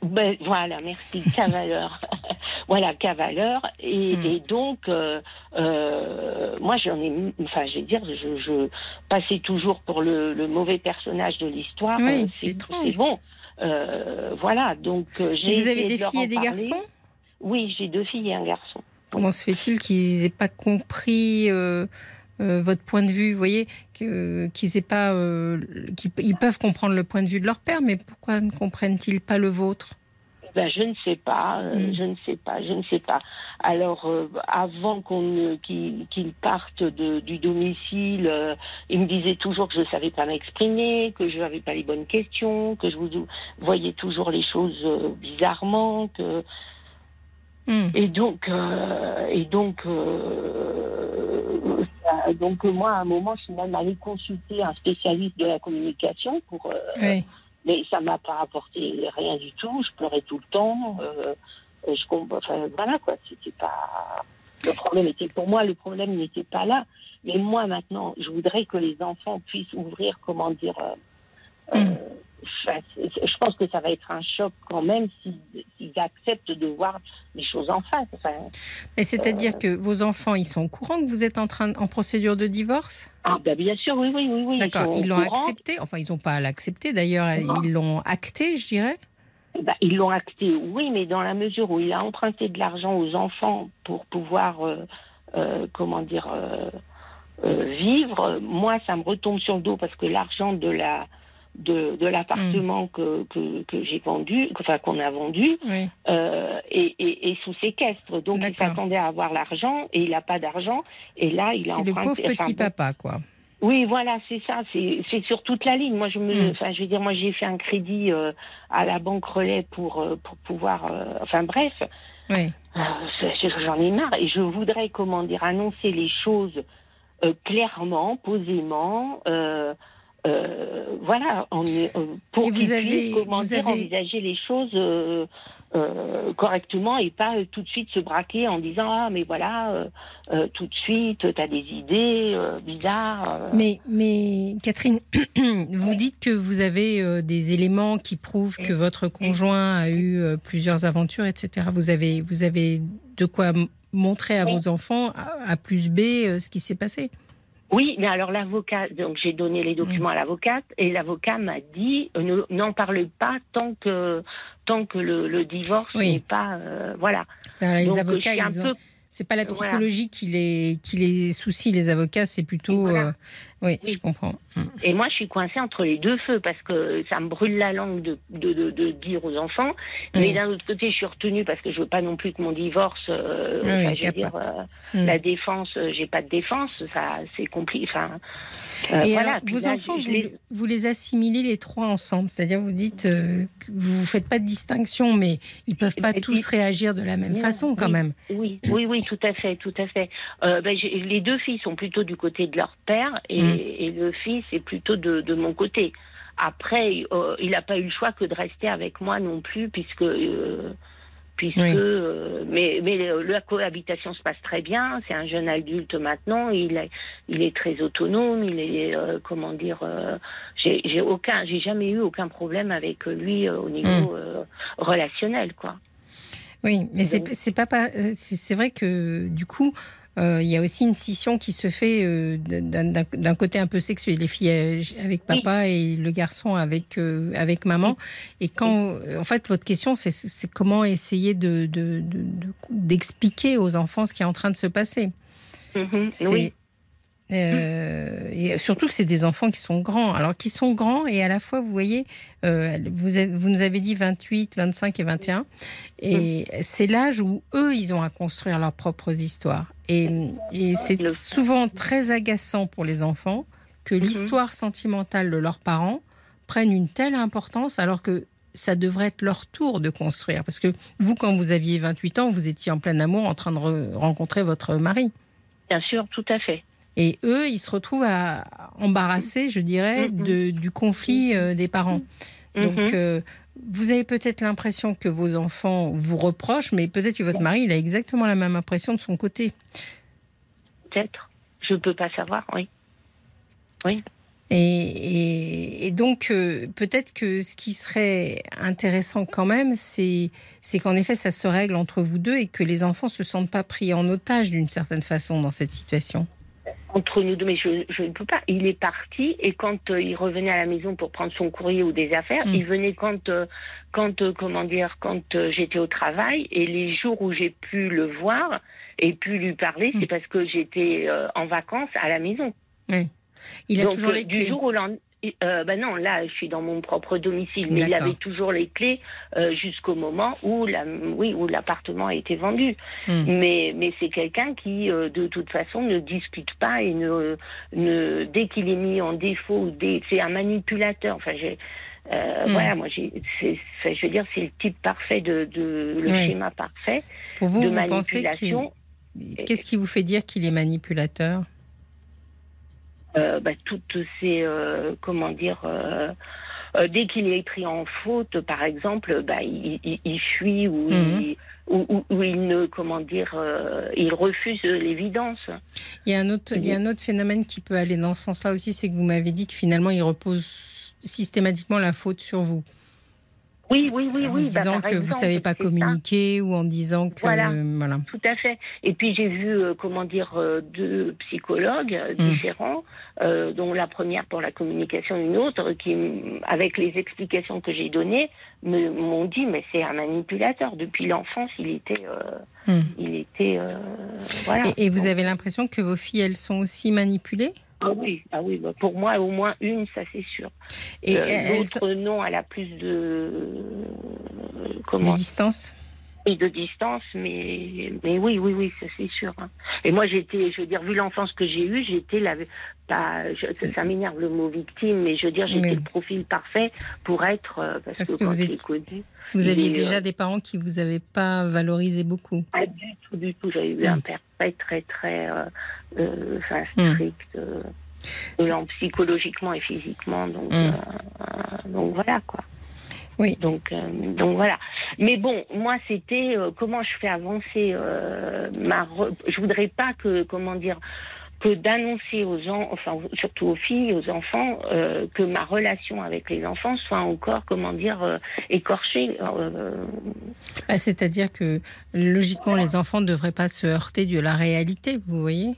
Ben, voilà, merci, cavaleur. voilà, cavaleur. Et, Mm. et donc, euh, euh, moi, j'en ai, enfin, je vais dire, je, je passais toujours pour le, le mauvais personnage de l'histoire. Oui, Euh, c'est bon. Voilà, donc j'ai. Et vous avez des de filles et des parler. garçons? Oui, j'ai deux filles et un garçon. Comment se fait-il qu'ils n'aient pas compris euh, euh, votre point de vue Vous voyez, qu'ils pas, euh, ils peuvent comprendre le point de vue de leur père, mais pourquoi ne comprennent-ils pas le vôtre? Ben, je ne sais pas, euh, Mm. je ne sais pas, je ne sais pas. Alors, euh, avant qu'on qu'ils partent de- du domicile, euh, ils me disaient toujours que je ne savais pas m'exprimer, que je n'avais pas les bonnes questions, que je vous voyais toujours les choses euh, bizarrement, que Hmm. et donc euh, et donc euh, ça- donc moi à un moment je suis même allée consulter un spécialiste de la communication pour euh, Oui. mais ça m'a pas apporté rien du tout. Je pleurais tout le temps. Euh, je enfin, voilà quoi. C'était pas. Le problème était pour moi. Le problème n'était pas là. Mais moi maintenant, je voudrais que les enfants puissent ouvrir, comment dire. euh, Je pense que ça va être un choc quand même s'ils acceptent de voir les choses en face. Enfin, Mais c'est-à-dire Euh. que vos enfants, ils sont au courant que vous êtes en train en procédure de divorce? Ah, ben, bien sûr, oui, oui, oui, oui. D'accord. Ils l'ont accepté. Enfin, ils n'ont pas à l'accepter d'ailleurs. Ils l'ont acté, je dirais. Bah, ils l'ont acté, oui, mais dans la mesure où il a emprunté de l'argent aux enfants pour pouvoir, euh, euh, comment dire, euh, vivre, moi, ça me retombe sur le dos parce que l'argent de la de, de l'appartement que, que, que j'ai vendu, enfin qu'on a vendu, Oui. euh, est- est sous séquestre. Donc il s'attendait à avoir l'argent et il n'a pas d'argent. Et là, il a C'est le emprunté. pauvre petit papa, quoi. oui, voilà, c'est ça. C'est sur toute la ligne. Moi, je me, Mm. enfin, je veux dire, moi, j'ai fait un crédit euh, à la banque Relais pour euh, pour pouvoir, euh, enfin, bref, Oui. j'en ai marre et je voudrais, comment dire, annoncer les choses clairement, posément. Euh, voilà, on est, euh, pour qu'ils puissent, comment vous dire, avez- envisager les choses euh, euh, correctement et pas tout de suite se braquer en disant ah mais voilà tout de suite tu as des idées bizarres. Mais, mais Catherine, vous dites que vous avez des éléments qui prouvent que votre conjoint a eu plusieurs aventures, etc. Vous avez, vous avez de quoi montrer à Oui. vos enfants, A, A plus B, ce qui s'est passé. Oui, mais alors l'avocat, donc j'ai donné les documents à l'avocate et l'avocat m'a dit euh, ne- n'en parle pas tant que tant que le, le divorce Oui. n'est pas euh, voilà. Alors, les Donc, avocats, ils ont- peu c'est pas la Voilà. psychologie qui les qui les soucie. Les avocats, c'est plutôt. Voilà. euh, Oui, Oui. je comprends. Et moi, je suis coincée entre les deux feux parce que ça me brûle la langue de, de, de, de dire aux enfants. Mais d'un autre côté, je suis retenue parce que je veux pas non plus que mon divorce, euh, Oui, enfin, oui, je veux cap- dire, euh, Mm. la défense, euh, j'ai pas de défense, ça, c'est compliqué. Enfin, euh, Et voilà. alors, vos là, enfants, vous, les- vous les assimilez les trois ensemble, c'est-à-dire vous dites que vous ne faites pas de distinction, mais ils peuvent pas Et puis- tous réagir de la même Non, façon quand même. Oui, oui, oui, tout à fait, tout à fait. Ben, les deux filles sont plutôt du côté de leur père et, Mm. et le fils est plutôt de, de mon côté. Après, euh, il n'a pas eu le choix que de rester avec moi non plus, puisque, euh, puisque, Oui. euh, mais, mais la cohabitation se passe très bien. C'est un jeune adulte maintenant. Il est, il est très autonome. Il est, comment dire, j'ai aucun, j'ai jamais eu aucun problème avec lui au niveau Mm. relationnel, quoi. Oui, mais c'est pas, c'est vrai que du coup, euh, il y a aussi une scission qui se fait euh, d'un- côté un peu sexuel, les filles euh, avec papa et le garçon avec euh, avec maman. Et quand, euh, en fait, votre question, c'est- comment essayer de de- de- de- d'expliquer aux enfants ce qui est en train de se passer. Mhm. Oui. Euh, et surtout que c'est des enfants qui sont grands. Alors qui sont grands et à la fois, vous voyez, euh, vous, avez- vous nous avez dit 28, 25 et 21. Et c'est l'âge où eux, ils ont à construire leurs propres histoires. Et, et c'est souvent très agaçant pour les enfants que l'histoire sentimentale de leurs parents prenne une telle importance alors que ça devrait être leur tour de construire. Parce que vous, quand vous aviez 28 ans, vous étiez en plein amour en train de re- rencontrer votre mari. Bien sûr, tout à fait. Et eux, ils se retrouvent à embarrasser, je dirais, Mhm. de, du conflit euh, des parents. Donc, Mhm. euh, vous avez peut-être l'impression que vos enfants vous reprochent, mais peut-être que votre mari, il a exactement la même impression de son côté. Peut-être. Je peux pas savoir, oui. Et, et- et donc, euh, peut-être que ce qui serait intéressant quand même, c'est qu'en effet, ça se règle entre vous deux et que les enfants se sentent pas pris en otage d'une certaine façon dans cette situation. Entre nous deux, mais je, je ne peux pas. Il est parti et quand euh, il revenait à la maison pour prendre son courrier ou des affaires, Mm. il venait quand, euh, quand euh, comment dire, quand j'étais au travail et les jours où j'ai pu le voir et pu lui parler, Mm. c'est parce que j'étais en vacances à la maison. Il a Donc, toujours les du clés. jour au lendemain. Euh, ben non, là, je suis dans mon propre domicile, mais il avait toujours les clés euh, jusqu'au moment où la, oui, où l'appartement a été vendu. Hmm. Mais, mais c'est quelqu'un qui, euh, de toute façon, ne discute pas et ne, ne dès qu'il est mis en défaut, c'est un manipulateur. Enfin, j'ai, Hmm. voilà, moi, j'ai, je veux dire, c'est le type parfait de, de le Oui. schéma parfait Pour vous, de vous pensez qu'il... manipulation. Qu'est-ce qui vous fait dire qu'il est manipulateur? Bah, toutes ces euh, comment dire euh, euh, dès qu'il est pris en faute par exemple bah, il, il, il fuit ou, Mhm. il, ou, ou- ou il ne comment dire euh, il refuse l'évidence Il y a un autre, il y a un autre phénomène qui peut aller dans ce sens-là aussi, c'est que vous m'avez dit que finalement, il repose systématiquement la faute sur vous. Oui oui oui en oui bah, disant que vous exemple, savez pas ça. communiquer ou en disant que Voilà. voilà. Tout à fait. Et puis j'ai vu, euh, comment dire, euh, deux psychologues euh, Mm. différents, euh, dont la première pour la communication, une autre qui, m- avec les explications que j'ai données, me- m'ont dit mais c'est un manipulateur. Depuis l'enfance, il était, euh, Hmm. il était, euh, voilà. Et, et vous Donc, avez l'impression que vos filles, elles sont aussi manipulées? Ah oui, ah oui. bah, pour moi, au moins une, ça c'est sûr. et Euh, L'autre non, elle a plus de, euh, de comment distance? Et de distance, mais, mais oui, oui, oui, ça c'est sûr. hein. Et moi, j'étais, je veux dire, vu l'enfance que j'ai eue, j'étais la, pas, je- ça, ça m'énerve le mot victime, mais je veux dire, j'étais le profil parfait pour être, euh, parce, Parce que, que quand vous êtes- connu, Vous aviez est, déjà euh, des parents qui vous avaient pas valorisé beaucoup? pas du tout, du tout. J'avais eu Mm. un père très, très, très, euh, euh, enfin, Mm. strict, euh, psychologiquement et physiquement, donc, Mm. euh, euh, donc voilà quoi. Oui. Donc, euh, donc voilà. Mais bon, moi, c'était euh, comment je fais avancer euh, ma. re- Je voudrais pas que, comment dire, que d'annoncer aux gens, enfin surtout aux filles, aux enfants, euh, que ma relation avec les enfants soit encore, comment dire, euh, écorchée. euh, Bah, C'est-à-dire que logiquement, les enfants ne devraient pas se heurter de la réalité, vous voyez? Oui,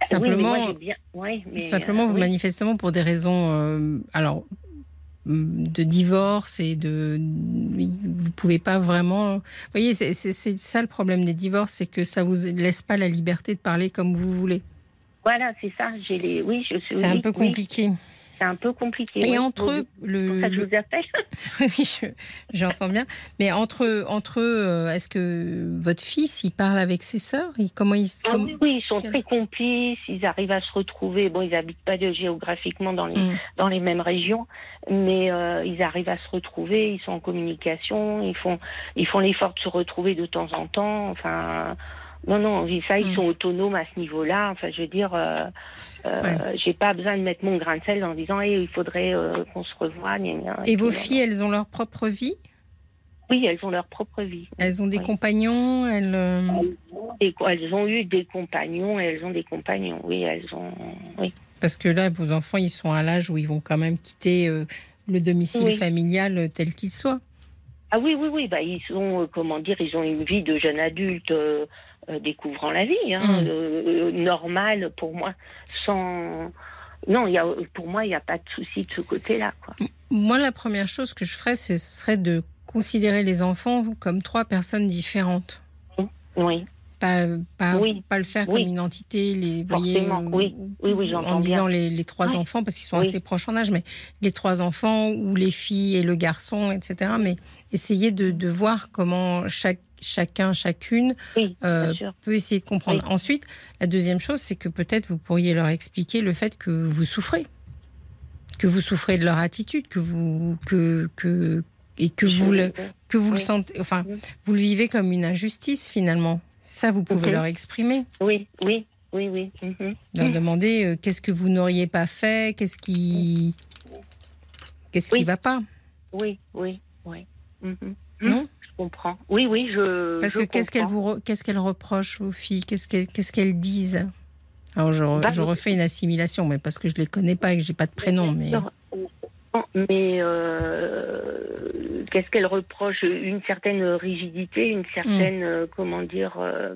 mais Simplement, moi, j'ai bien, ouais, mais, simplement oui. manifestement pour des raisons alors mm, de divorce et de vous pouvez pas vraiment vous voyez c'est ça le problème des divorces c'est que ça vous laisse pas la liberté de parler comme vous voulez Voilà, c'est ça. J'ai les, oui, je c'est un peu oui, compliqué c'est un peu compliqué. et entre Pour- eux pour le, ça que je vous appelle. oui je- j'entends bien mais entre entre eux est-ce que votre fils il parle avec ses sœurs? Il, comment il Ah oui, ils sont très complices, ils arrivent à se retrouver. Bon, ils habitent pas de, géographiquement dans les, Mm. dans les mêmes régions, mais euh, ils arrivent à se retrouver, ils sont en communication, ils font, ils font l'effort de se retrouver de temps en temps. Enfin, non, non, ça, ils Mm. sont autonomes à ce niveau-là. Enfin, je veux dire, euh, euh, Ouais. j'ai pas besoin de mettre mon grain de sel en disant, Eh, il faudrait euh, qu'on se revoie. gna, gna, et vos filles elles ont leur propre vie? Oui, elles ont leur propre vie. elles ont des Oui. compagnons elles euh, elles ont eu des compagnons et elles ont des compagnons. Oui, elles ont. Oui. Parce que là, vos enfants, ils sont à l'âge où ils vont quand même quitter euh, le domicile Oui. familial tel qu'il soit. Ah oui, oui, oui. Bah, ils ont, comment dire, ils ont une vie de jeune adulte. Euh, découvrant la vie, hein, Mm. euh, normal pour moi, sans. Non, y a, pour moi, il n'y a pas de souci de ce côté-là. Moi, la première chose que je ferais, ce serait de considérer les enfants comme trois personnes différentes. Oui, Pas, pas, Oui. pas le faire Oui. comme une entité, les, voyez, euh, oui. Oui, oui, en disant bien. les, les trois enfants, parce qu'ils sont assez proches en âge, mais les trois enfants ou les filles et le garçon, etc. Mais essayez de, de voir comment chaque, chacun, chacune oui, euh, peut essayer de comprendre. Ensuite, la deuxième chose, c'est que peut-être vous pourriez leur expliquer le fait que vous souffrez, que vous souffrez de leur attitude, que vous que que et que vous le que vous le sentez, enfin, vous le vivez comme une injustice finalement. Ça, vous pouvez Mhm. leur exprimer, Oui, oui, oui, oui. mhm. leur demander euh, qu'est-ce que vous n'auriez pas fait, qu'est-ce qui qu'est-ce qui va pas, Oui, oui, oui. mhm. non? Comprends. Oui, oui, je. Parce je que qu'est-ce qu'elles vous re- qu'est-ce qu'elles reprochent vos filles, qu'est-ce qu'elles qu'est-ce qu'elles disent Alors je, Bah, je refais une assimilation, mais parce que je les connais pas et que j'ai pas de prénom, mais Non, Mais euh, qu'est-ce qu'elle reproche? Une certaine rigidité, une certaine, euh, comment dire, euh,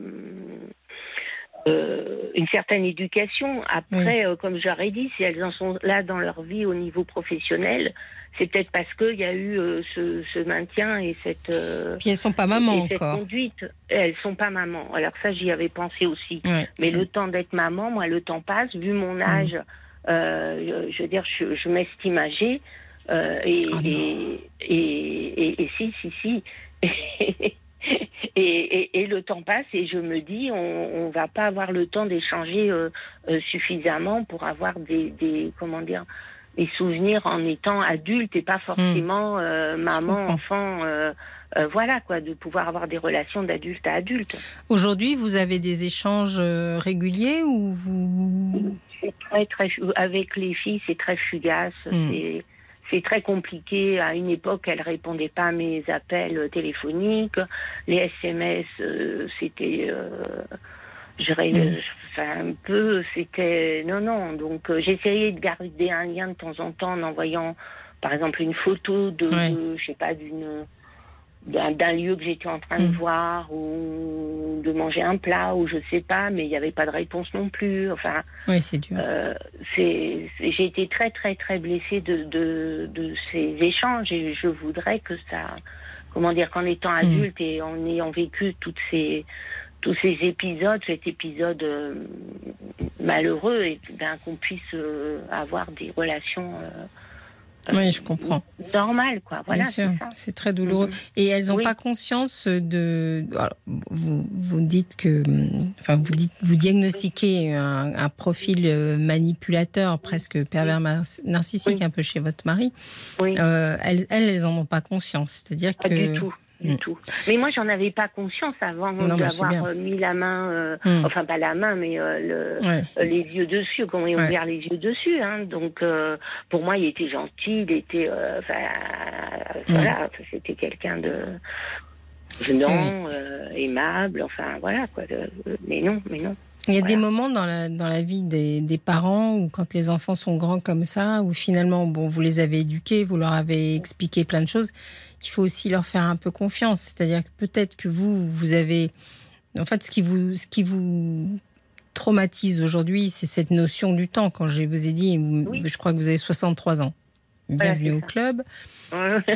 euh, une certaine éducation. Après, euh, comme j'aurais dit, si elles en sont là dans leur vie au niveau professionnel, c'est peut-être parce qu'il y a eu euh, ce, ce maintien et cette, euh, puis elles sont pas mamans et cette encore. conduite. Elles sont pas mamans. Alors ça, j'y avais pensé aussi. Mais le temps d'être maman, moi, le temps passe. Vu mon âge, euh, je veux dire, je, je m'estime âgée. euh, et, Oh non. et, et, et- et si, si, si. et, et, et le temps passe et je me dis, on, on va pas avoir le temps d'échanger euh, euh, suffisamment pour avoir des, des, comment dire, des souvenirs en étant adulte et pas forcément euh, maman, enfant. euh, euh, voilà quoi, de pouvoir avoir des relations d'adulte à adulte. Aujourd'hui, vous avez des échanges euh, réguliers ou vous très très avec les filles, c'est très fugace. Mm. C'est très compliqué. À une époque, elles répondaient pas à mes appels téléphoniques. Les SMS, euh, c'était, euh, je enfin, un peu, c'était non non. Donc euh, j'essayais de garder un lien de temps en temps en envoyant, par exemple, une photo de, Ouais. de, je sais pas, d'une d'un lieu que j'étais en train de Mm. voir ou de manger un plat ou je sais pas, mais il n'y avait pas de réponse non plus. Enfin, Oui, c'est dur. euh, j'ai été très très très blessée de, de, de ces échanges et je voudrais que ça, comment dire, qu'en étant Hmm. adulte et en ayant vécu toutes ces tous ces épisodes, cet épisode euh, malheureux, et ben, qu'on puisse euh, avoir des relations oui, je comprends. normales, quoi. Voilà, Bien sûr, c'est très douloureux. Mhm. Et elles n'ont Oui. pas conscience de. alors, vous, vous dites que. Enfin, vous, dites, vous diagnostiquez un, un profil euh, manipulateur, presque pervers narcissique, Oui. un peu chez votre mari. Oui. Euh, elles, elles, elles en ont pas conscience. C'est-à-dire Pas que. du tout, du Mm. tout. Mais moi, j'en avais pas conscience avant c'est d'avoir euh, mis la main, euh, Mm. enfin pas la main, mais euh, le, Ouais. les yeux dessus, comment il a Ouais. ouvert les yeux dessus. Hein. Donc, euh, pour moi, il était gentil, il était, enfin, voilà, c'était quelqu'un de venant, aimable, enfin, voilà, quoi. mais non, mais non. Il y a des moments dans la, dans la vie des, des parents où, quand les enfants sont grands comme ça, où finalement, bon, vous les avez éduqués, vous leur avez expliqué plein de choses, il faut aussi leur faire un peu confiance. C'est-à-dire que peut-être que vous, vous avez. En fait, ce qui vous, ce qui vous traumatise aujourd'hui, c'est cette notion du temps. Quand je vous ai dit, Oui. je crois que vous avez 63 ans. Bienvenue au club.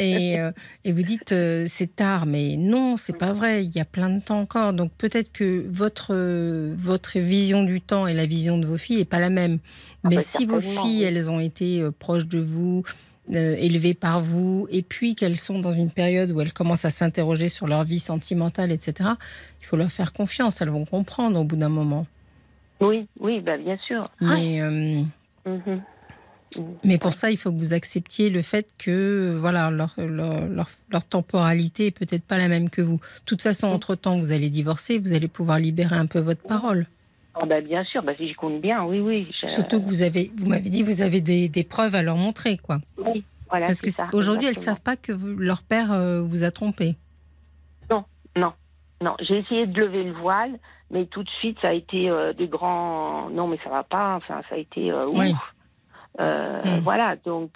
et, euh, et vous dites euh, c'est tard, mais non, c'est pas vrai. Il y a plein de temps encore. Donc peut-être que votre euh, votre vision du temps et la vision de vos filles est pas la même. Ah mais bah, si vos filles, oui. elles ont été euh, proches de vous, euh, élevées par vous, et puis qu'elles sont dans une période où elles commencent à s'interroger sur leur vie sentimentale, etc. Il faut leur faire confiance. Elles vont comprendre au bout d'un moment. oui, oui, bah, bien sûr. Mais euh, Mhm. Mais pour ça, il faut que vous acceptiez le fait que voilà leur, leur, leur, leur temporalité est peut-être pas la même que vous. De toute façon, entre-temps, vous allez divorcer, vous allez pouvoir libérer un peu votre parole. Ah, bah, bien sûr, bah, si je compte bien, oui, oui. je- Surtout que vous avez, vous m'avez dit, vous avez des, des preuves à leur montrer, quoi. oui, voilà, Parce que aujourd'hui, elles savent pas que vous- leur père euh, vous a trompé. Non, j'ai essayé de lever le voile, mais tout de suite, ça a été euh, des grands. Non, mais ça va pas. Enfin, ça a été. euh, ouf. Euh, Mm. Voilà, donc.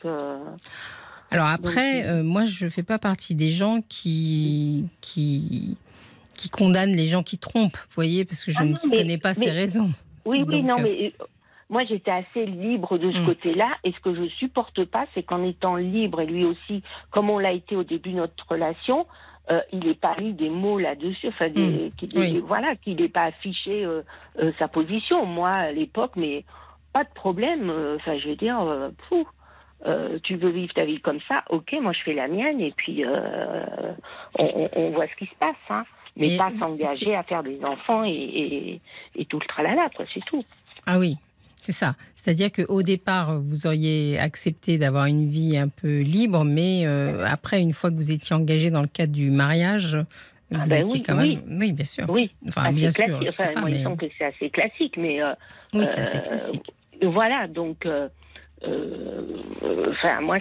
Alors après, Donc, moi, je fais pas partie des gens qui qui qui condamne les gens qui trompent, vous voyez, parce que je Ah ne mais- connais pas mais- ces raisons. Oui, oui, non, euh, mais euh, moi j'étais assez libre de ce Mm. côté-là. Et ce que je supporte pas, c'est qu'en étant libre, et lui aussi, comme on l'a été au début de notre relation, euh, il n'ait pas mis des mots là-dessus, enfin, des- qu'il ait- Mm. Oui. voilà, qu'il n'ait pas affiché euh, euh, sa position. Moi, à l'époque, mais pas de problème. Enfin, je veux dire, euh, tu veux vivre ta vie comme ça, ok, moi je fais la mienne, et puis on, on- on voit ce qui se passe. Hein. Mais Et pas s'engager à faire des enfants et, et, et tout le tralala, c'est tout. Ah oui, c'est ça. C'est-à-dire qu'au départ, vous auriez accepté d'avoir une vie un peu libre, mais euh, après, une fois que vous étiez engagé dans le cadre du mariage, vous Ah ben étiez oui, quand même. Oui, bien sûr. Oui, Enfin, assez bien sûr, je sais Enfin, pas, moi, mais. semble que c'est assez classique, mais euh, Oui, c'est assez euh, classique. voilà, donc, enfin, moi,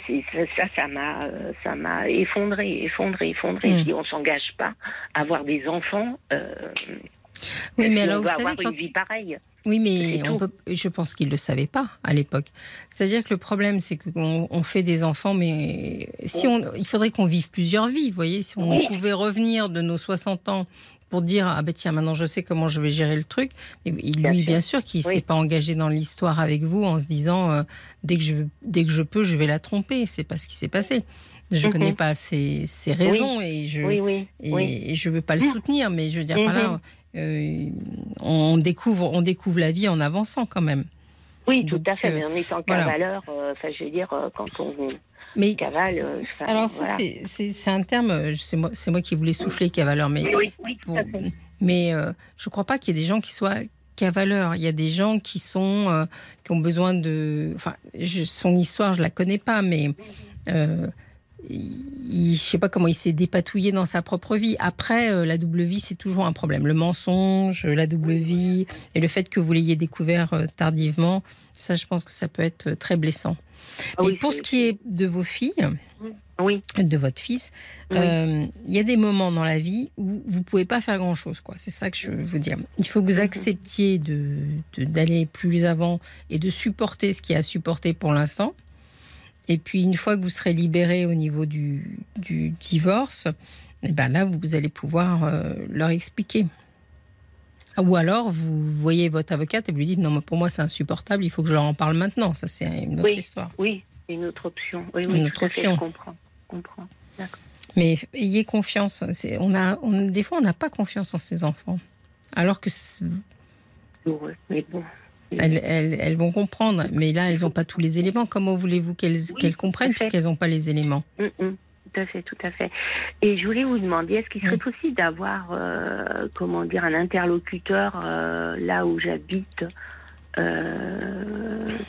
ça, ça m'a, euh, ça m'a effondré, effondré, effondré. Mm. Je dis, on s'engage pas à avoir des enfants. Euh, Oui, mais si alors, on vous savez, avoir quand, une vie pareille. Oui, mais on peut, je pense qu'ils ne le savaient pas à l'époque. C'est-à-dire que le problème, c'est qu'on on fait des enfants, mais si on, il faudrait qu'on vive plusieurs vies, vous voyez. Si on Oui. pouvait revenir de nos 60 ans pour dire ah ben tiens maintenant je sais comment je vais gérer le truc. Et lui Bien sûr. bien sûr qu'il Oui. s'est pas engagé dans l'histoire avec vous en se disant euh, dès que je dès que je peux je vais la tromper. C'est pas ce qui s'est passé. Je Mhm. connais pas ses, ses raisons et je Oui, et, je veux pas le soutenir, mais je veux dire par là, euh, on découvre, on découvre la vie en avançant quand même. Oui, tout Donc, à fait. euh, mais en étant voilà. cavaleur, euh, enfin, je veux dire, euh, quand on Mais cavale, euh, enfin, alors voilà. c'est- un terme, euh, c'est moi, qui voulais souffler cavaleur, mais Oui, oui, oui, tout pour- à fait. mais euh, je crois pas qu'il y ait des gens qui soient cavaleurs. Il y a des gens qui sont euh, qui ont besoin de, enfin, je- son histoire, je la connais pas, mais euh, il, je sais pas comment il s'est dépatouillé dans sa propre vie. Après, euh, la double vie, c'est toujours un problème. Le mensonge, la double vie, et le fait que vous l'ayez découvert euh, tardivement, ça, je pense que ça peut être très blessant. Ah et pour ce qui est de vos filles, Oui, de votre fils, Oui. euh, il y a des moments dans la vie où vous pouvez pas faire grand chose, quoi. C'est ça que je veux vous dire. Il faut que vous Mhm. acceptiez de d'aller plus avant et de supporter ce qu'il y a à supporter pour l'instant. Et puis une fois que vous serez libéré au niveau du, du divorce, et ben là vous allez pouvoir euh, leur expliquer. Ou alors vous voyez votre avocate et vous lui dites non mais pour moi c'est insupportable, il faut que je leur en parle maintenant. Ça c'est une autre Oui. histoire. oui, une autre option. Oui, oui, Une autre à fait, option. je comprends. je comprends. Mais ayez confiance. On a, on- des fois, on n'a pas confiance en ses enfants. Alors que Douloureux, Mais bon. elles, elles- elles vont comprendre. Mais là, elles n'ont pas tous les éléments. Comment voulez-vous qu'elles qu'elles comprennent puisqu'elles n'ont pas les éléments? Mm, mm, tout à fait, tout à fait. Et je voulais vous demander, est-ce qu'il serait Oui. possible d'avoir, euh, comment dire, un interlocuteur euh, là où j'habite euh,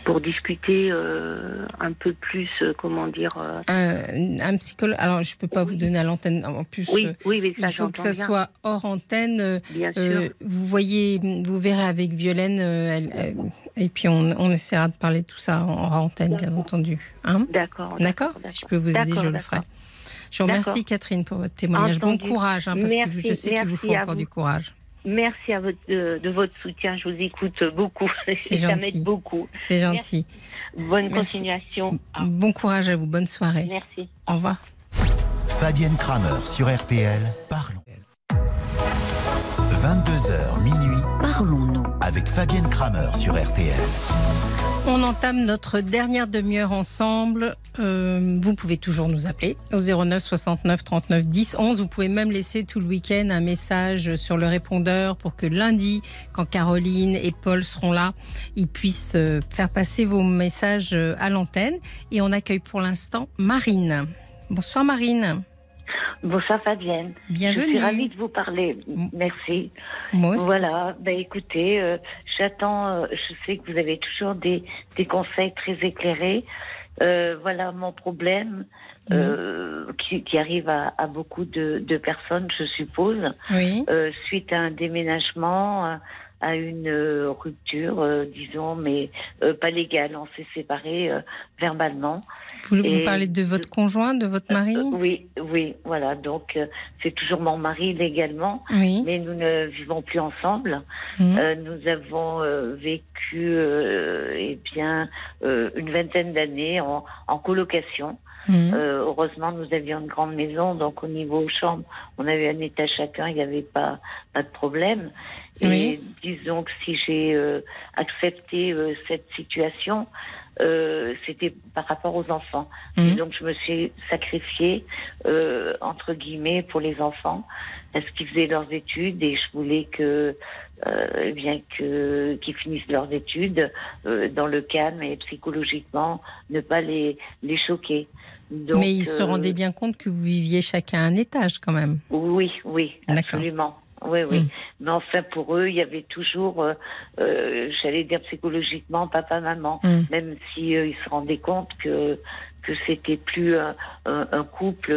pour discuter euh, un peu plus, euh, comment dire. un, un psychologue. Alors, je ne peux pas vous donner à l'antenne. En plus, oui, oui, mais ça, il faut que ça bien, soit hors antenne. Bien sûr. vous voyez, vous verrez avec Violaine. elle- et puis, on, on essaiera de parler de tout ça en hors antenne, bien entendu. Hein D'accord. D'accord Si je peux vous aider, je le ferai. Je vous remercie. Catherine, pour votre témoignage. Entendu. Bon courage, hein, parce que je sais qu'il vous faut encore vous. du courage. Merci à votre, de, de votre soutien. Je vous écoute beaucoup. C'est ça gentil. m'aide beaucoup. C'est gentil. Bonne Merci. continuation. Bon courage à vous. Bonne soirée. merci. Au revoir. Fabienne Kramer sur RTL, parlons. 22h minuit Parlons-nous. avec Fabienne Kramer sur RTL. On entame notre dernière demi-heure ensemble. Euh, vous pouvez toujours nous appeler au 09 69 39 10 11. Vous pouvez même laisser tout le week-end un message sur le répondeur pour que lundi, quand Caroline et Paul seront là, ils puissent euh, faire passer vos messages euh, à l'antenne. Et on accueille pour l'instant Marine. Bonsoir Marine. Bonsoir Fabienne. Je suis ravie Bienvenue. de vous parler. Merci. Moi aussi. Voilà. Ben écoutez, euh, j'attends. euh, je sais que vous avez toujours des, des conseils très éclairés. Euh, voilà mon problème euh, qui, qui arrive à, à beaucoup de, de personnes, je suppose, Oui. euh, suite à un déménagement, à- une euh, rupture, euh, disons, mais euh, pas légale. On s'est séparés euh, verbalement. Vous, vous parlez de votre conjoint, de votre mari? Oui, oui, voilà. Donc euh, c'est toujours mon mari légalement, Oui. mais nous ne vivons plus ensemble. Euh, nous avons euh, vécu, euh, eh bien, euh, une vingtaine d'années en, en colocation. Mhm. Euh, heureusement, nous avions une grande maison, donc au niveau chambre, on avait un étage chacun, il n'y avait pas, pas de problème. Et Oui. disons que si j'ai euh, accepté euh, cette situation, euh, c'était par rapport aux enfants. Et donc je me suis sacrifiée, entre guillemets, pour les enfants, parce qu'ils faisaient leurs études et je voulais que, eh bien que qu'ils finissent leurs études dans le calme et psychologiquement, ne pas les, les choquer. Donc, Mais ils se rendaient bien compte que vous viviez chacun à un étage quand même. Oui, oui, absolument. Oui, oui. Mm. Mais enfin, pour eux, il y avait toujours, euh, euh, j'allais dire psychologiquement, papa, maman, Mm. même si euh, ils se rendaient compte que que c'était plus un, un- un couple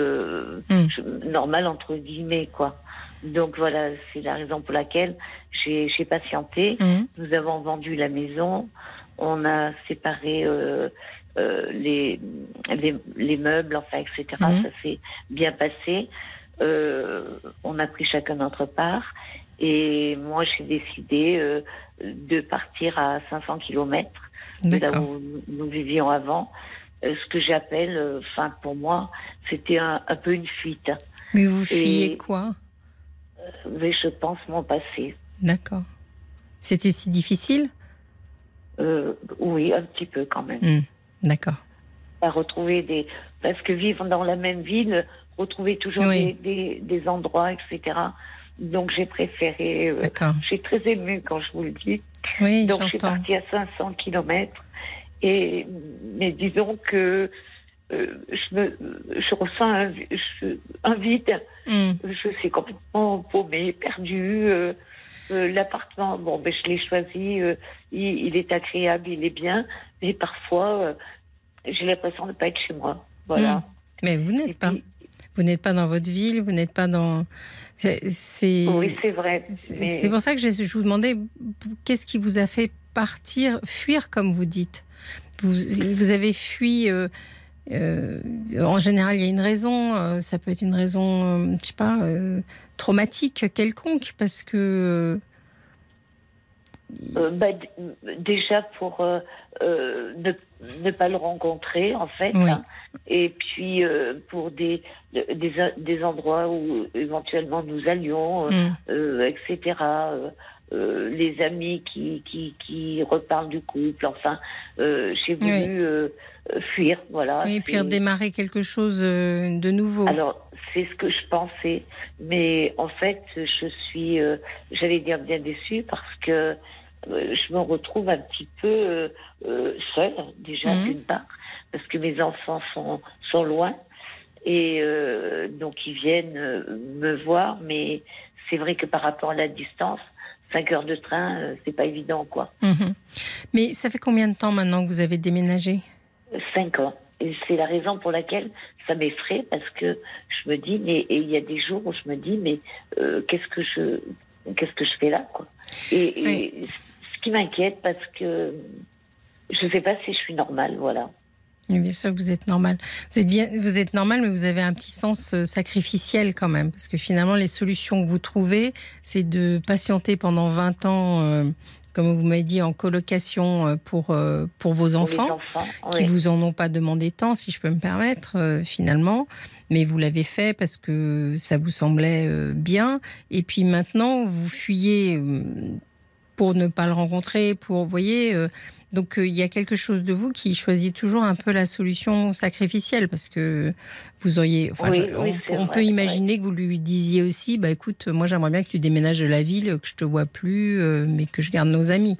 Mm. normal entre guillemets, quoi. Donc voilà, c'est la raison pour laquelle j'ai patienté. Nous avons vendu la maison, on a séparé les, les, les meubles, enfin, etc. Ça s'est bien passé. Euh, on a pris chacun notre part. Et moi, j'ai décidé euh, de partir à 500 kilomètres de là où nous vivions avant. Euh, ce que j'appelle, enfin, pour moi, c'était un, un peu une fuite. Mais vous fuyez Et- quoi Mais je pense mon passé. D'accord. C'était si difficile? Euh, oui, un petit peu quand même. Hmm, D'accord. à retrouver des parce que vivre dans la même ville retrouver toujours Oui. des, des, des endroits etc donc j'ai préféré euh, je suis très émue quand je vous le dis Oui, donc je suis partie à 500 kilomètres et mais disons que euh, je me je ressens un, je- un vide Hmm, je suis complètement paumée perdue euh, euh, L'appartement, bon, ben, je l'ai choisi, il, il est agréable, il est bien, mais parfois, j'ai l'impression de ne pas être chez moi. Voilà. hmm. Mais vous n'êtes pas. puis- Vous n'êtes pas dans votre ville, vous n'êtes pas dans. C'est. oui, c'est vrai. C'est mais- c'est pour ça que je, je vous demandais qu'est-ce qui vous a fait partir, fuir comme vous dites? Vous, vous avez fui. euh, euh, en général, il y a une raison. euh, ça peut être une raison, je sais pas, traumatique quelconque, parce que. Euh, bah, déjà pour euh, euh, ne, ne pas le rencontrer, en fait. Oui. hein. et puis pour des, des, des endroits où éventuellement nous allions, euh, etc. euh, les amis qui, qui, qui reparlent du couple, enfin, euh, j'ai voulu Oui. euh, fuir, voilà. oui, puis redémarrer quelque chose de nouveau. Alors, c'est ce que je pensais, mais en fait, je suis, j'allais dire bien déçue parce que je me retrouve un petit peu seule, déjà Mhm. d'une part, parce que mes enfants sont, sont loin. Et euh, donc, ils viennent me voir, mais c'est vrai que par rapport à la distance, 5 heures de train, euh, c'est pas évident, quoi. Mhm. Mais ça fait combien de temps maintenant que vous avez déménagé 5 ans. Et c'est la raison pour laquelle ça m'effraie, parce que je me dis, mais et il y a des jours où je me dis, mais euh, qu'est-ce que je qu'est-ce que je fais là, quoi? Et, et ce qui m'inquiète, parce que je ne sais pas si je suis normale, voilà. Oui, Bien sûr que vous êtes normal. Vous êtes bien, vous êtes normal, mais vous avez un petit sens euh, sacrificiel quand même, parce que finalement, les solutions que vous trouvez, c'est de patienter pendant 20 ans, euh, comme vous m'avez dit, en colocation euh, pour euh, pour vos Pour enfants, enfants, qui oui. vous en ont pas demandé tant, si je peux me permettre, euh, finalement. Mais vous l'avez fait parce que ça vous semblait bien. Et puis maintenant, vous fuyez pour ne pas le rencontrer, pour, vous voyez, euh, donc euh, il y a quelque chose de vous qui choisit toujours un peu la solution sacrificielle parce que vous auriez, enfin, Oui, je- oui, on, c'est on vrai, peut imaginer que vous lui disiez aussi, bah écoute, moi j'aimerais bien que tu déménages de la ville, que je te vois plus, euh, mais que je garde nos amis.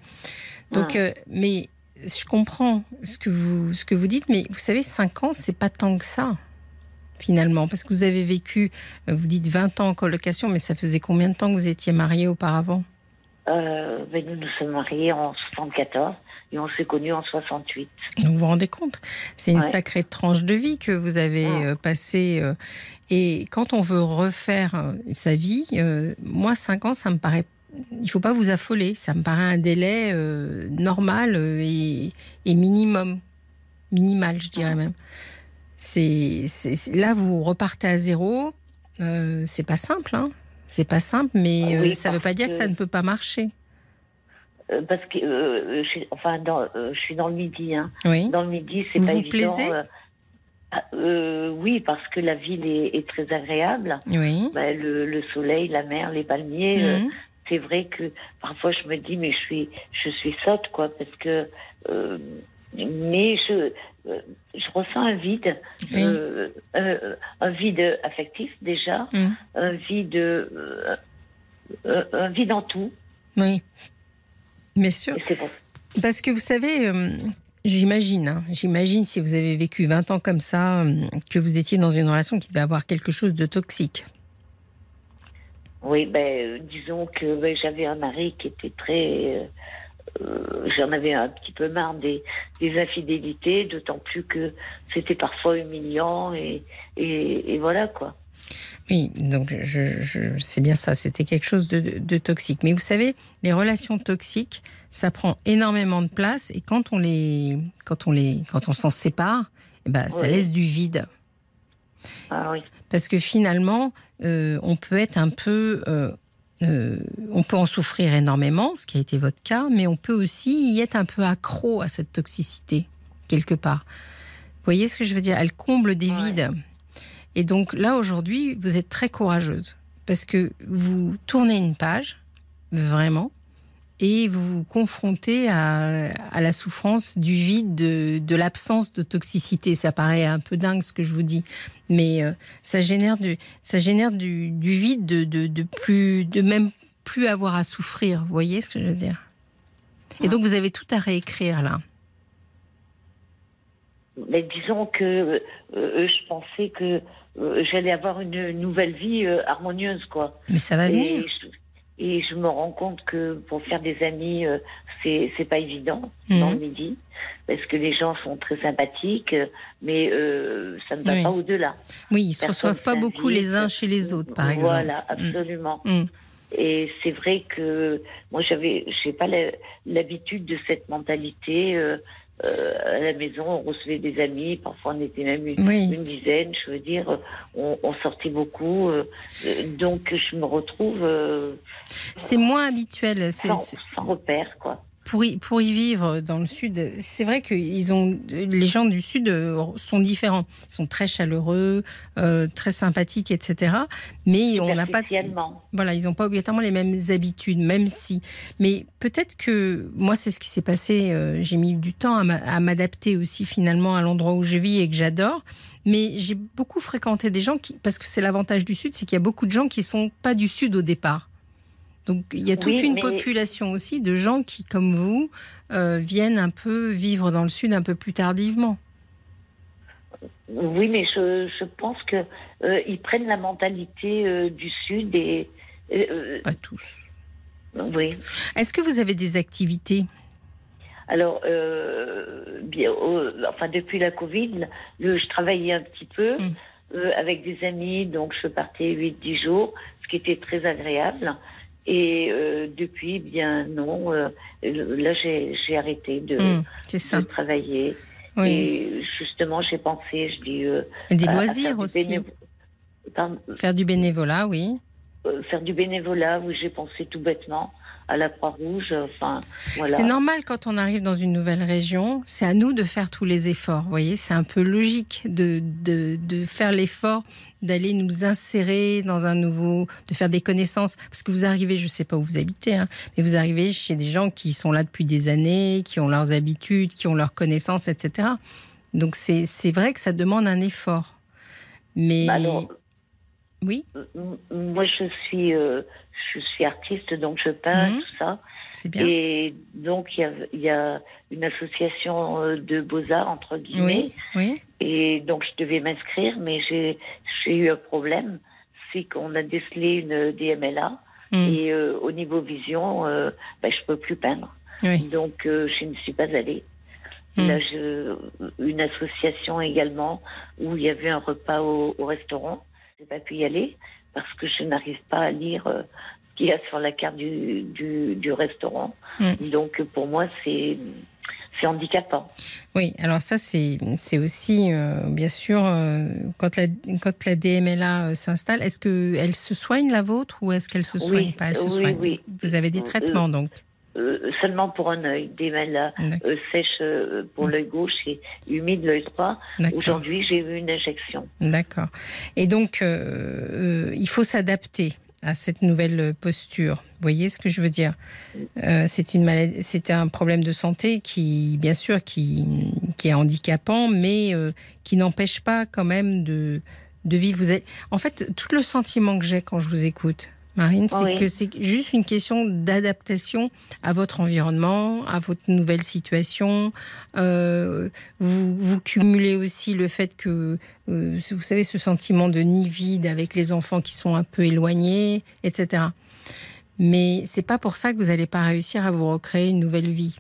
Donc, euh, mais je comprends ce que vous ce que vous dites, mais vous savez, 5 ans, c'est pas tant que ça finalement, parce que vous avez vécu, vous dites 20 ans en colocation, mais ça faisait combien de temps que vous étiez mariés auparavant? Euh, ben, nous nous sommes mariés en 74 et on s'est connus en 68. Donc, Vous vous rendez compte C'est une Ouais. sacrée tranche de vie que vous avez Ah. euh, passée. euh, et quand on veut refaire euh, sa vie, euh, moi, 5 ans, ça me paraît. Il faut pas vous affoler. Ça me paraît un délai normal et, et minimum. Minimal, je dirais même. C'est, là, vous repartez à zéro. C'est pas simple, hein. C'est pas simple, mais euh, Oui, ça veut parce pas dire que... que- ça ne peut pas marcher. Euh, parce que euh, je, suis- enfin, dans, euh, je suis dans le midi. Hein. Oui. Dans le midi, c'est pas vous évident. plaisez? euh. Ah, euh, oui, parce que la ville est, est très agréable. Oui. Bah, le, le soleil, la mer, les palmiers. euh, Mhm. c'est vrai que parfois je me dis mais je suis je suis sotte quoi parce que euh, mais je euh, je ressens un vide Oui. euh, euh, un vide affectif déjà Mhm. un vide euh, un vide en tout Oui. Bien sûr. bon Parce que vous savez, j'imagine, hein, j'imagine si vous avez vécu 20 ans comme ça, que vous étiez dans une relation qui devait avoir quelque chose de toxique. oui ben disons que ben, j'avais un mari qui était très j'en avais un petit peu marre des, des infidélités, d'autant plus que c'était parfois humiliant et, et, et voilà quoi. Oui, donc je, je- c'est bien ça, c'était quelque chose de, de toxique. Mais vous savez, les relations toxiques, ça prend énormément de place et quand on les, quand on les, quand on s'en sépare, eh ben, ça laisse du vide. Ah oui. Parce que finalement, euh, on peut être un peu. euh, euh, on peut en souffrir énormément, ce qui a été votre cas, mais on peut aussi y être un peu accro à cette toxicité, quelque part. Vous voyez ce que je veux dire? Elle comble des Ouais. vides. Et donc là, aujourd'hui, vous êtes très courageuse, parce que vous tournez une page, vraiment, et vous vous confrontez à, à la souffrance du vide, de, de l'absence de toxicité. Ça paraît un peu dingue ce que je vous dis, mais euh, ça génère du, ça génère du, du vide, de, de, de plus, de même plus avoir à souffrir. Vous voyez ce que je veux dire? Et donc vous avez tout à réécrire là. Mais disons que euh, je pensais que euh, j'allais avoir une nouvelle vie harmonieuse, quoi. Mais ça va Et venir. je, et je me rends compte que pour faire des amis, euh, c'est c'est pas évident Mhm. dans le midi, parce que les gens sont très sympathiques, mais euh, ça ne va Oui. pas au-delà. Oui, ils se reçoivent pas beaucoup les uns chez les autres, par exemple. Voilà, Mm. absolument. Mm. Et c'est vrai que moi, j'avais, j'ai pas l'habitude de cette mentalité. euh, euh, à la maison, on recevait des amis, parfois on était même une, Oui. une dizaine, je veux dire, on, on sortait beaucoup. euh, donc je me retrouve euh, C'est moins habituel. c'est- sans, sans repère, quoi. Pour y, pour y vivre dans le sud, c'est vrai que ils ont, les gens du sud euh, sont différents. Ils sont très chaleureux, euh, très sympathiques, etc. Mais on n'a pas. Voilà, ils n'ont pas obligatoirement les mêmes habitudes, même si. Mais peut-être que moi, c'est ce qui s'est passé. euh, j'ai mis du temps à m'adapter aussi finalement à l'endroit où je vis et que j'adore. Mais j'ai beaucoup fréquenté des gens qui, parce que c'est l'avantage du sud, c'est qu'il y a beaucoup de gens qui sont pas du sud au départ. Donc il y a toute Oui, une mais- population aussi de gens qui, comme vous, euh, viennent un peu vivre dans le sud un peu plus tardivement. Oui, mais je, je pense que euh, ils prennent la mentalité euh, du sud et Pas tous. oui. Est-ce que vous avez des activités? Alors, euh, bien, euh, enfin, depuis la Covid, le- je travaillais un petit peu euh, avec des amis, donc je partais 8-10 jours, ce qui était très agréable. Et euh, depuis, bien non, euh, là j'ai j'ai arrêté de, ça. travailler. Oui. Et justement, j'ai pensé, je dis. euh, Des loisirs aussi. bénévo- Pardon, Faire du bénévolat, oui. faire du bénévolat, oui, j'ai pensé tout bêtement à la Croix-Rouge, enfin, voilà. C'est normal quand on arrive dans une nouvelle région, c'est à nous de faire tous les efforts. Vous voyez, c'est un peu logique de, de, de faire l'effort d'aller nous insérer dans un nouveau, de faire des connaissances. Parce que vous arrivez, je ne sais pas où vous habitez, hein, mais vous arrivez chez des gens qui sont là depuis des années, qui ont leurs habitudes, qui ont leurs connaissances, etc. Donc c'est vrai que ça demande un effort. Mais Bah alors, oui, Moi, je suis, euh, je suis artiste, donc je peins, Mhm. tout ça. c'est bien. Et donc, il y a, il y a une association euh, de beaux-arts, entre guillemets. Oui, oui. Et donc, je devais m'inscrire, mais j'ai eu un problème. C'est qu'on a décelé une DMLA. Mm. Et euh, au niveau vision, euh, ben, je peux plus peindre. Oui. Donc, euh, je ne suis pas allée. Mm. Là, je, une association également où il y avait un repas au, au restaurant. Je n'ai pas pu y aller parce que je n'arrive pas à lire euh, ce qu'il y a sur la carte du, du, du restaurant. Mm. Donc, pour moi, c'est c'est handicapant. Oui, alors ça, c'est c'est aussi, euh, bien sûr, euh, quand, la, quand la DMLA euh, s'installe, est-ce qu'elle se soigne, la vôtre, ou est-ce qu'elle se soigne Oui, pas? Elle se oui, soigne. oui. Vous avez des Euh, traitements, donc euh, seulement pour un œil, des mains euh, sèches euh, pour l'œil gauche et humides l'œil droit. Aujourd'hui, j'ai eu une injection. D'accord. Et donc, il faut s'adapter à cette nouvelle posture. Vous voyez ce que je veux dire? C'est une maladie, c'est un problème de santé qui, bien sûr, qui, qui est handicapant, mais qui n'empêche pas quand même de, de vivre. Vous êtes, en fait, tout le sentiment que j'ai quand je vous écoute, Marine, c'est que c'est juste une question d'adaptation à votre environnement, à votre nouvelle situation. Euh, vous, vous, cumulez aussi le fait que, euh, vous savez, ce sentiment de nid vide avec les enfants qui sont un peu éloignés, etc. Mais c'est pas pour ça que vous n'allez pas réussir à vous recréer une nouvelle vie.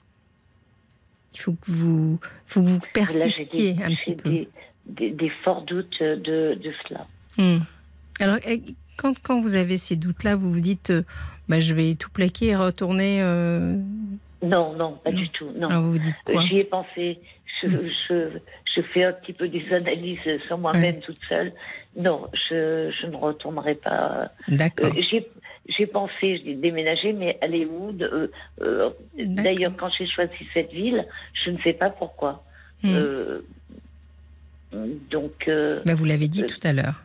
Il faut que vous, faut que vous persistiez un petit peu. Des, forts doutes de, cela. Hmm. Alors, eh, quand, quand vous avez ces doutes-là, vous vous dites, euh, bah, je vais tout plaquer et retourner. Euh, non, non, pas du tout. Non. Alors vous dites quoi J'y ai pensé. Je, mm. je, je, fais un petit peu des analyses sur moi-même toute seule. Non, je, je, ne retournerai pas. D'accord. Euh, j'ai pensé j'ai déménager, mais aller où D'ailleurs, quand j'ai choisi cette ville, je ne sais pas pourquoi. Mm. donc. Bah, vous l'avez dit tout à l'heure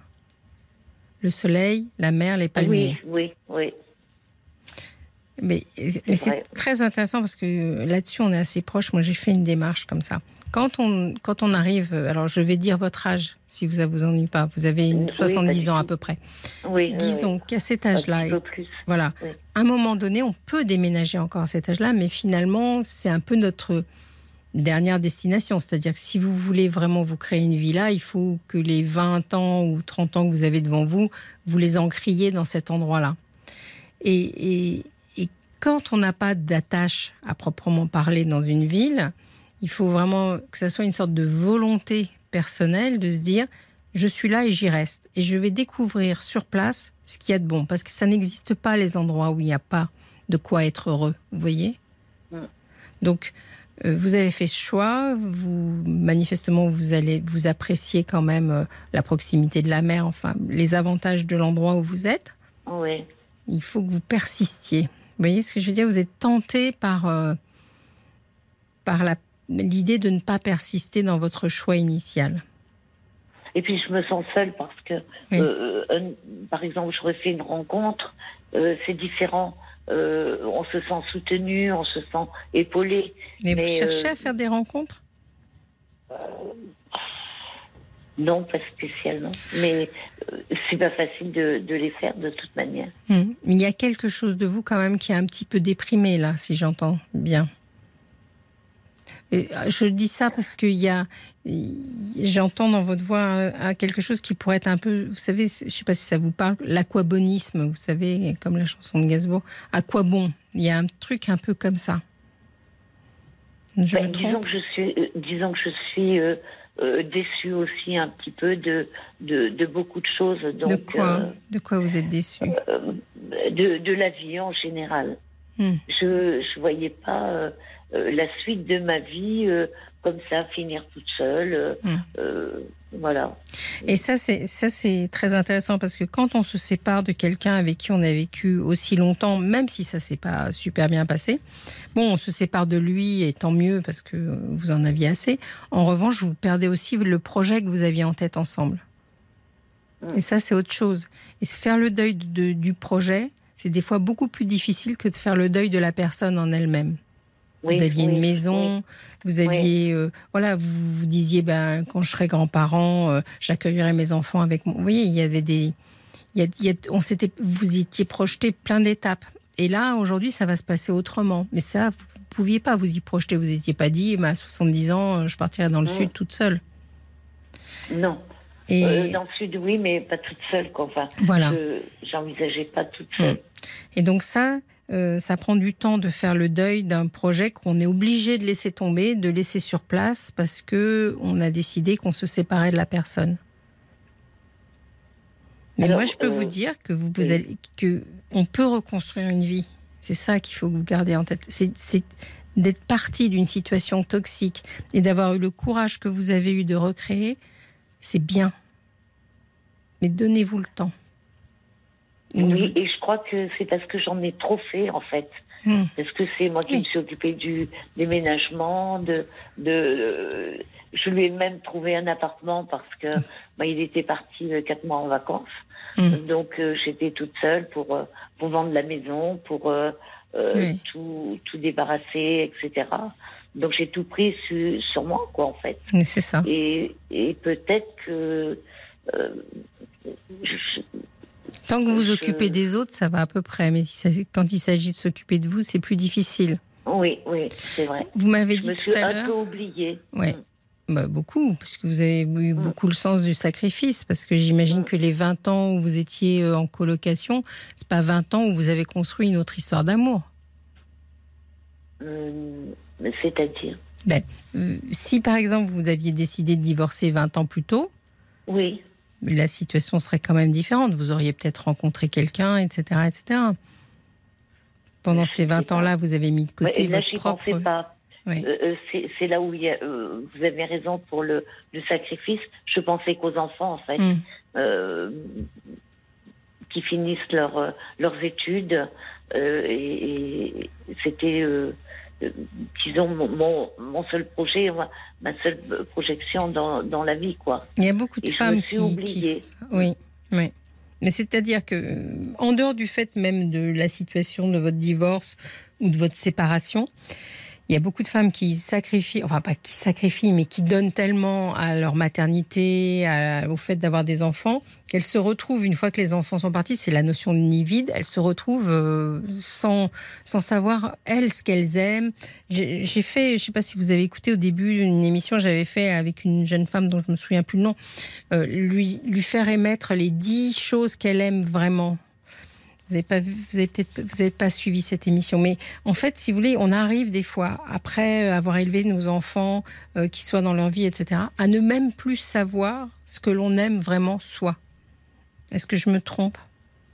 le soleil, la mer, les palmiers. Oui, oui, oui. Mais, mais c'est très intéressant parce que là-dessus, on est assez proche. Moi, j'ai fait une démarche comme ça. Quand on, quand on arrive, alors je vais dire votre âge, si vous ne vous ennuie pas, vous avez une 70 ans à peu près. Oui, Disons qu'à cet âge-là, voilà, à un moment donné, on peut déménager encore à cet âge-là, mais finalement, c'est un peu notre dernière destination. C'est-à-dire que si vous voulez vraiment vous créer une vie là, il faut que les 20 ans ou 30 ans que vous avez devant vous, vous les encriez dans cet endroit-là. Et, quand on n'a pas d'attache à proprement parler dans une ville, il faut vraiment que ça soit une sorte de volonté personnelle de se dire je suis là et j'y reste. Et je vais découvrir sur place ce qu'il y a de bon. Parce que ça n'existe pas les endroits où il n'y a pas de quoi être heureux. Vous voyez? Donc, vous avez fait ce choix, vous manifestement vous allez vous appréciez quand même euh, la proximité de la mer, enfin les avantages de l'endroit où vous êtes. Oui. Il faut que vous persistiez. Vous voyez ce que je veux dire? Vous êtes tenté par euh, par l'idée de ne pas persister dans votre choix initial. Et puis je me sens seule parce que, par exemple, j'aurais fait une rencontre, c'est différent. Euh, on se sent soutenu, on se sent épaulé. Mais, vous cherchez à euh, faire des rencontres? Euh, Non, pas spécialement. Mais c'est pas facile de, les faire de toute manière. Hum. Il y a quelque chose de vous quand même qui est un petit peu déprimé là, si j'entends bien. Je dis ça parce qu'il y a, j'entends dans votre voix quelque chose qui pourrait être un peu, vous savez, je ne sais pas si ça vous parle, l'aquabonisme, vous savez, comme la chanson de Gainsbourg. À quoi bon? Il y a un truc un peu comme ça. Je ben, disons, que je suis, euh, disons que je suis euh, euh, déçue aussi un petit peu de, de, beaucoup de choses. Donc, de, quoi de quoi vous êtes déçue? de, de, la vie en général. Hmm. Je ne voyais pas la suite de ma vie comme ça, finir toute seule. Euh, euh, voilà. Et ça, c'est ça, c'est très intéressant parce que quand on se sépare de quelqu'un avec qui on a vécu aussi longtemps, même si ça s'est pas super bien passé, bon, on se sépare de lui et tant mieux parce que vous en aviez assez. En revanche, vous perdez aussi le projet que vous aviez en tête ensemble. Hmm. Et ça, c'est autre chose. Et faire le deuil du projet, c'est des fois beaucoup plus difficile que de faire le deuil de la personne en elle-même. Vous aviez une maison, vous aviez, euh, voilà, vous vous disiez, ben, quand je serai grand-parent, euh, j'accueillerai mes enfants avec moi. Vous voyez, il y avait des, il y a, on s'était, vous étiez projeté plein d'étapes. Et là, aujourd'hui, ça va se passer autrement. Mais ça, vous pouviez pas vous y projeter. Vous n'étiez pas dit, ben, à 70 ans, euh, je partirai dans le sud toute seule. Non. Et... dans le sud, oui, mais pas toute seule. Quoi. Enfin, voilà. J'envisageais pas toute seule. Et donc ça, euh, ça prend du temps de faire le deuil d'un projet qu'on est obligé de laisser tomber, de laisser sur place parce que on a décidé qu'on se séparait de la personne. Mais moi, je peux vous euh, dire que vous, que on peut reconstruire une vie. C'est ça qu'il faut que vous garder en tête. C'est d'être parti d'une situation toxique et d'avoir eu le courage que vous avez eu de recréer. C'est bien. Mais donnez-vous le temps. Oui, et je crois que c'est parce que j'en ai trop fait, en fait. Hmm. Parce que c'est moi qui Oui. me suis occupée du déménagement, de, de, euh, je lui ai même trouvé un appartement parce que bah, il était parti euh, quatre mois en vacances. Hmm. Donc euh, j'étais toute seule pour, euh, pour vendre la maison, pour Oui. tout, tout débarrasser, etc. Donc j'ai tout pris su- sur moi, quoi, en fait. Mais C'est ça. Et, et peut-être que euh, je- Tant que vous je- occupez des autres, ça va à peu près. Mais quand il s'agit de s'occuper de vous, c'est plus difficile. oui, oui, c'est vrai. Vous m'avez dit me tout suis à un l'heure. peu oubliée. Ouais. Mm. Bah, beaucoup, parce que vous avez eu Mm. beaucoup le sens du sacrifice. Parce que j'imagine Mm. que les 20 ans où vous étiez euh, en colocation, c'est pas 20 ans où vous avez construit une autre histoire d'amour. Euh, C'est-à-dire Euh, si par exemple vous aviez décidé de divorcer 20 ans plus tôt, Oui, la situation serait quand même différente. Vous auriez peut-être rencontré quelqu'un, etc., etc. Pendant ces sais 20 pas. ans-là, vous avez mis de côté là, votre propre. pensais pas. Oui. Euh, euh, c'est là où il y a, euh, vous avez raison pour le, le sacrifice. Je pensais qu'aux enfants, en fait, Mm. euh, qui finissent leur, leurs études. et et c'était, disons, mon, mon, seul projet, ma- seule projection dans, dans la vie, quoi. Il y a beaucoup de Et je femmes me suis qui, oubliée. qui font ça. Oui, oui. Mais c'est-à-dire que, en dehors du fait même de la situation de votre divorce ou de votre séparation, il y a beaucoup de femmes qui sacrifient, enfin pas qui sacrifient, mais qui donnent tellement à leur maternité, au fait d'avoir des enfants, qu'elles se retrouvent, une fois que les enfants sont partis, c'est la notion de nid vide, elles se retrouvent euh, sans, sans savoir, elles, ce qu'elles aiment. J'ai fait, je sais pas si vous avez écouté au début une émission j'avais fait avec une jeune femme dont je me souviens plus le nom, euh, lui, lui faire émettre les dix choses qu'elle aime vraiment. Vous n'avez pas vu, vous avez peut-être, vous avez pas suivi cette émission, mais en fait, si vous voulez, on arrive des fois après avoir élevé nos enfants, euh, qui soient dans leur vie, etc., à ne même plus savoir ce que l'on aime vraiment soi. Est-ce que je me trompe?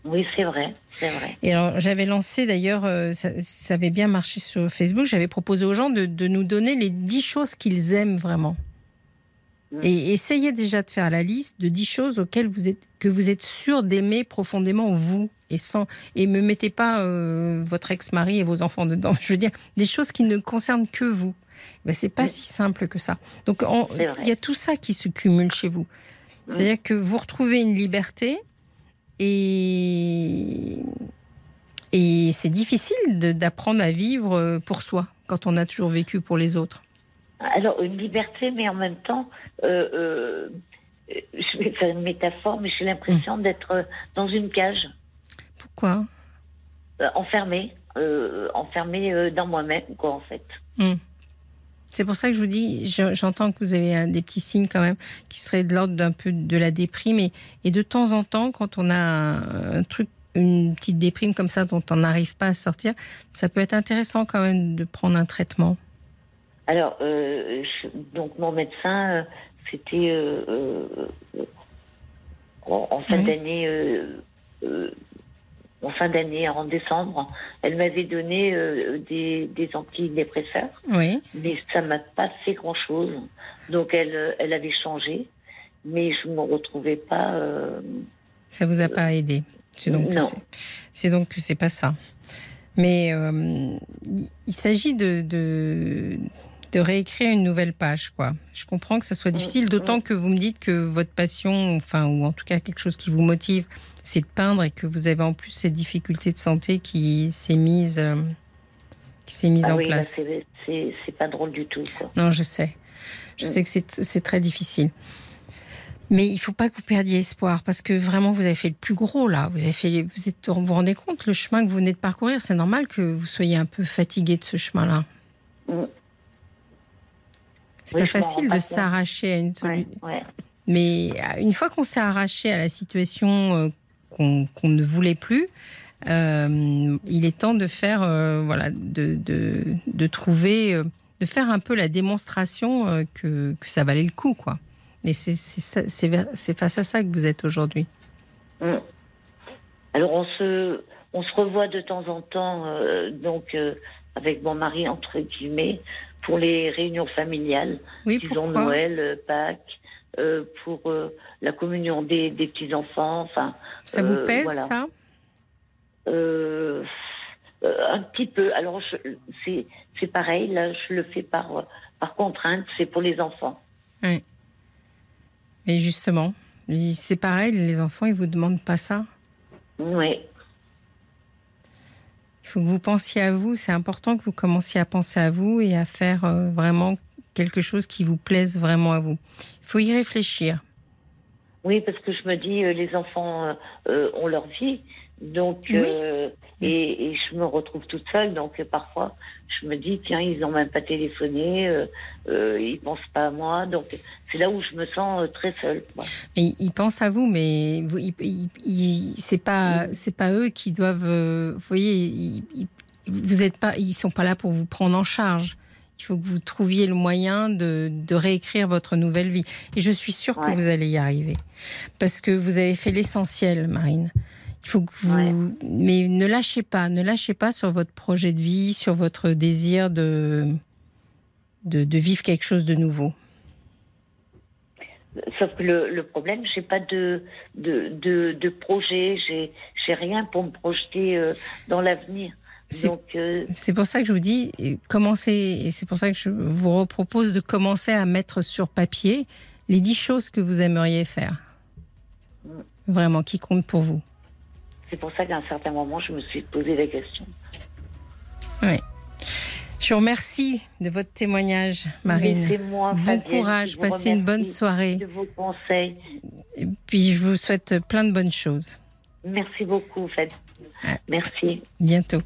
Oui, c'est vrai, c'est vrai. et alors, j'avais lancé d'ailleurs, euh, ça, ça avait bien marché sur Facebook, j'avais proposé aux gens de, de nous donner les 10 choses qu'ils aiment vraiment. Mm. Et essayez déjà de faire la liste de 10 choses auxquelles vous êtes, que vous êtes sûr d'aimer profondément vous. Et, sans, et me mettez pas euh, votre ex-mari et vos enfants dedans. Je veux dire, des choses qui ne concernent que vous. Ben, c'est pas Mm. si simple que ça. Donc, il y a tout ça qui se cumule chez vous. Mm. C'est-à-dire que vous retrouvez une liberté et, et c'est difficile d'apprendre à vivre euh, pour soi quand on a toujours vécu pour les autres. Alors, une liberté, mais en même temps, euh, euh, je vais faire une métaphore, mais j'ai l'impression d'être euh, dans une cage, Pourquoi? Euh, enfermée, euh, enfermée euh, dans moi-même, quoi, en fait. C'est pour ça que je vous dis, je- j'entends que vous avez euh, des petits signes quand même qui seraient de l'ordre d'un peu de la déprime. Et, et de temps en temps, quand on a un, un truc, une petite déprime comme ça dont on n'arrive pas à sortir, ça peut être intéressant quand même de prendre un traitement. Alors, euh, je- donc mon médecin, euh, c'était euh, en, en fin Oui. d'année, en fin d'année, en décembre, elle m'avait donné des, des antidépresseurs, Oui. mais ça m'a pas fait grand-chose. Donc elle, elle avait changé, mais je me retrouvais pas. Ça vous a pas aidé. C'est donc c'est- donc que c'est pas ça. Mais euh, il- il s'agit de, de de réécrire une nouvelle page, quoi. Je comprends que ça soit difficile, d'autant que vous me dites que votre passion, enfin ou en tout cas quelque chose qui vous motive, c'est de peindre et que vous avez en plus cette difficulté de santé qui s'est mise euh, qui s'est mise ah en oui, place. c'est pas drôle du tout. Quoi. Non, je sais. Je Mm. sais que c'est c'est très difficile. Mais il faut pas que vous perdiez espoir parce que vraiment vous avez fait le plus gros là. Vous avez fait, vous êtes, vous vous rendez compte le chemin que vous venez de parcourir. C'est normal que vous soyez un peu fatigué de ce chemin-là. C'est Oui, pas facile de s'arracher à une solution. Ouais, ouais. Mais euh, une fois qu'on s'est arraché à la situation euh, qu'on ne voulait plus, euh, il est temps de faire, euh, voilà, de, de, de trouver, euh, de faire un peu la démonstration que, que ça valait le coup, quoi. Mais c'est face à ça que vous êtes aujourd'hui. Mm. Alors on se, on se revoit de temps en temps, donc avec mon mari entre guillemets, pour les réunions familiales, Oui, disons Noël, euh, Pâques, euh, pour euh, la communion des, des petits enfants. Enfin, Ça vous pèse, voilà. ça? Un petit peu. Alors, c'est c'est pareil, là, je le fais par, par contrainte, c'est pour les enfants. Oui. Et justement, c'est pareil, les enfants, ils vous demandent pas ça? Oui, Il faut que vous pensiez à vous. C'est important que vous commenciez à penser à vous et à faire euh, vraiment quelque chose qui vous plaise vraiment à vous. Il faut y réfléchir. oui, parce que je me dis, euh, les enfants euh, ont leur vie, donc, Oui, euh, et, et je me retrouve toute seule, donc euh, parfois, je me dis, tiens, ils n'ont même pas téléphoné, euh, euh, ils pensent pas à moi, donc c'est là où je me sens très seule. quoi. Ils pensent à vous, mais vous, c'est pas, c'est pas eux qui doivent. vous voyez, ils, vous êtes pas, ils sont pas là pour vous prendre en charge. Il faut que vous trouviez le moyen de, de réécrire votre nouvelle vie. Et je suis sûre que vous allez y arriver, parce que vous avez fait l'essentiel, Marine. Il faut que vous, Ouais. mais ne lâchez pas, ne lâchez pas sur votre projet de vie, sur votre désir de, de, de vivre quelque chose de nouveau. Sauf que le, le problème, j'ai pas de, de, de, de projet, j'ai j'ai rien pour me projeter euh, dans l'avenir. C'est- euh, C'est pour ça que je vous dis, euh, commencez, et c'est pour ça que je vous propose de commencer à mettre sur papier les dix choses que vous aimeriez faire. Vraiment, qui comptent pour vous. C'est pour ça qu'à un certain moment, je me suis posé la question. Je vous remercie de votre témoignage, Marine. Bon Fabienne, courage, passez une bonne soirée. De vos conseils. Et puis, je vous souhaite plein de bonnes choses. Merci beaucoup. Ouais. Merci. bientôt.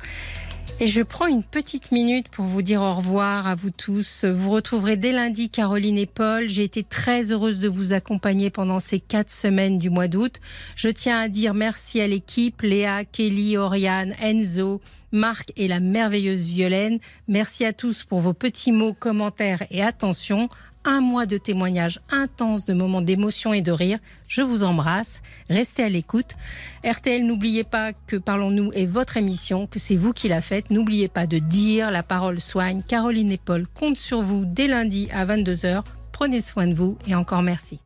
Et je prends une petite minute pour vous dire au revoir à vous tous. Vous retrouverez dès lundi Caroline et Paul. J'ai été très heureuse de vous accompagner pendant ces quatre semaines du mois d'août. Je tiens à dire merci à l'équipe, Léa, Kelly, Oriane, Enzo, Marc et la merveilleuse Violaine. Merci à tous pour vos petits mots, commentaires et attention. Un mois de témoignages intenses, de moments d'émotion et de rire. Je vous embrasse. Restez à l'écoute. RTL, n'oubliez pas que Parlons-nous est votre émission, que c'est vous qui la faites. N'oubliez pas de dire, la parole soigne. Caroline et Paul comptent sur vous dès lundi à 22h. Prenez soin de vous et encore merci.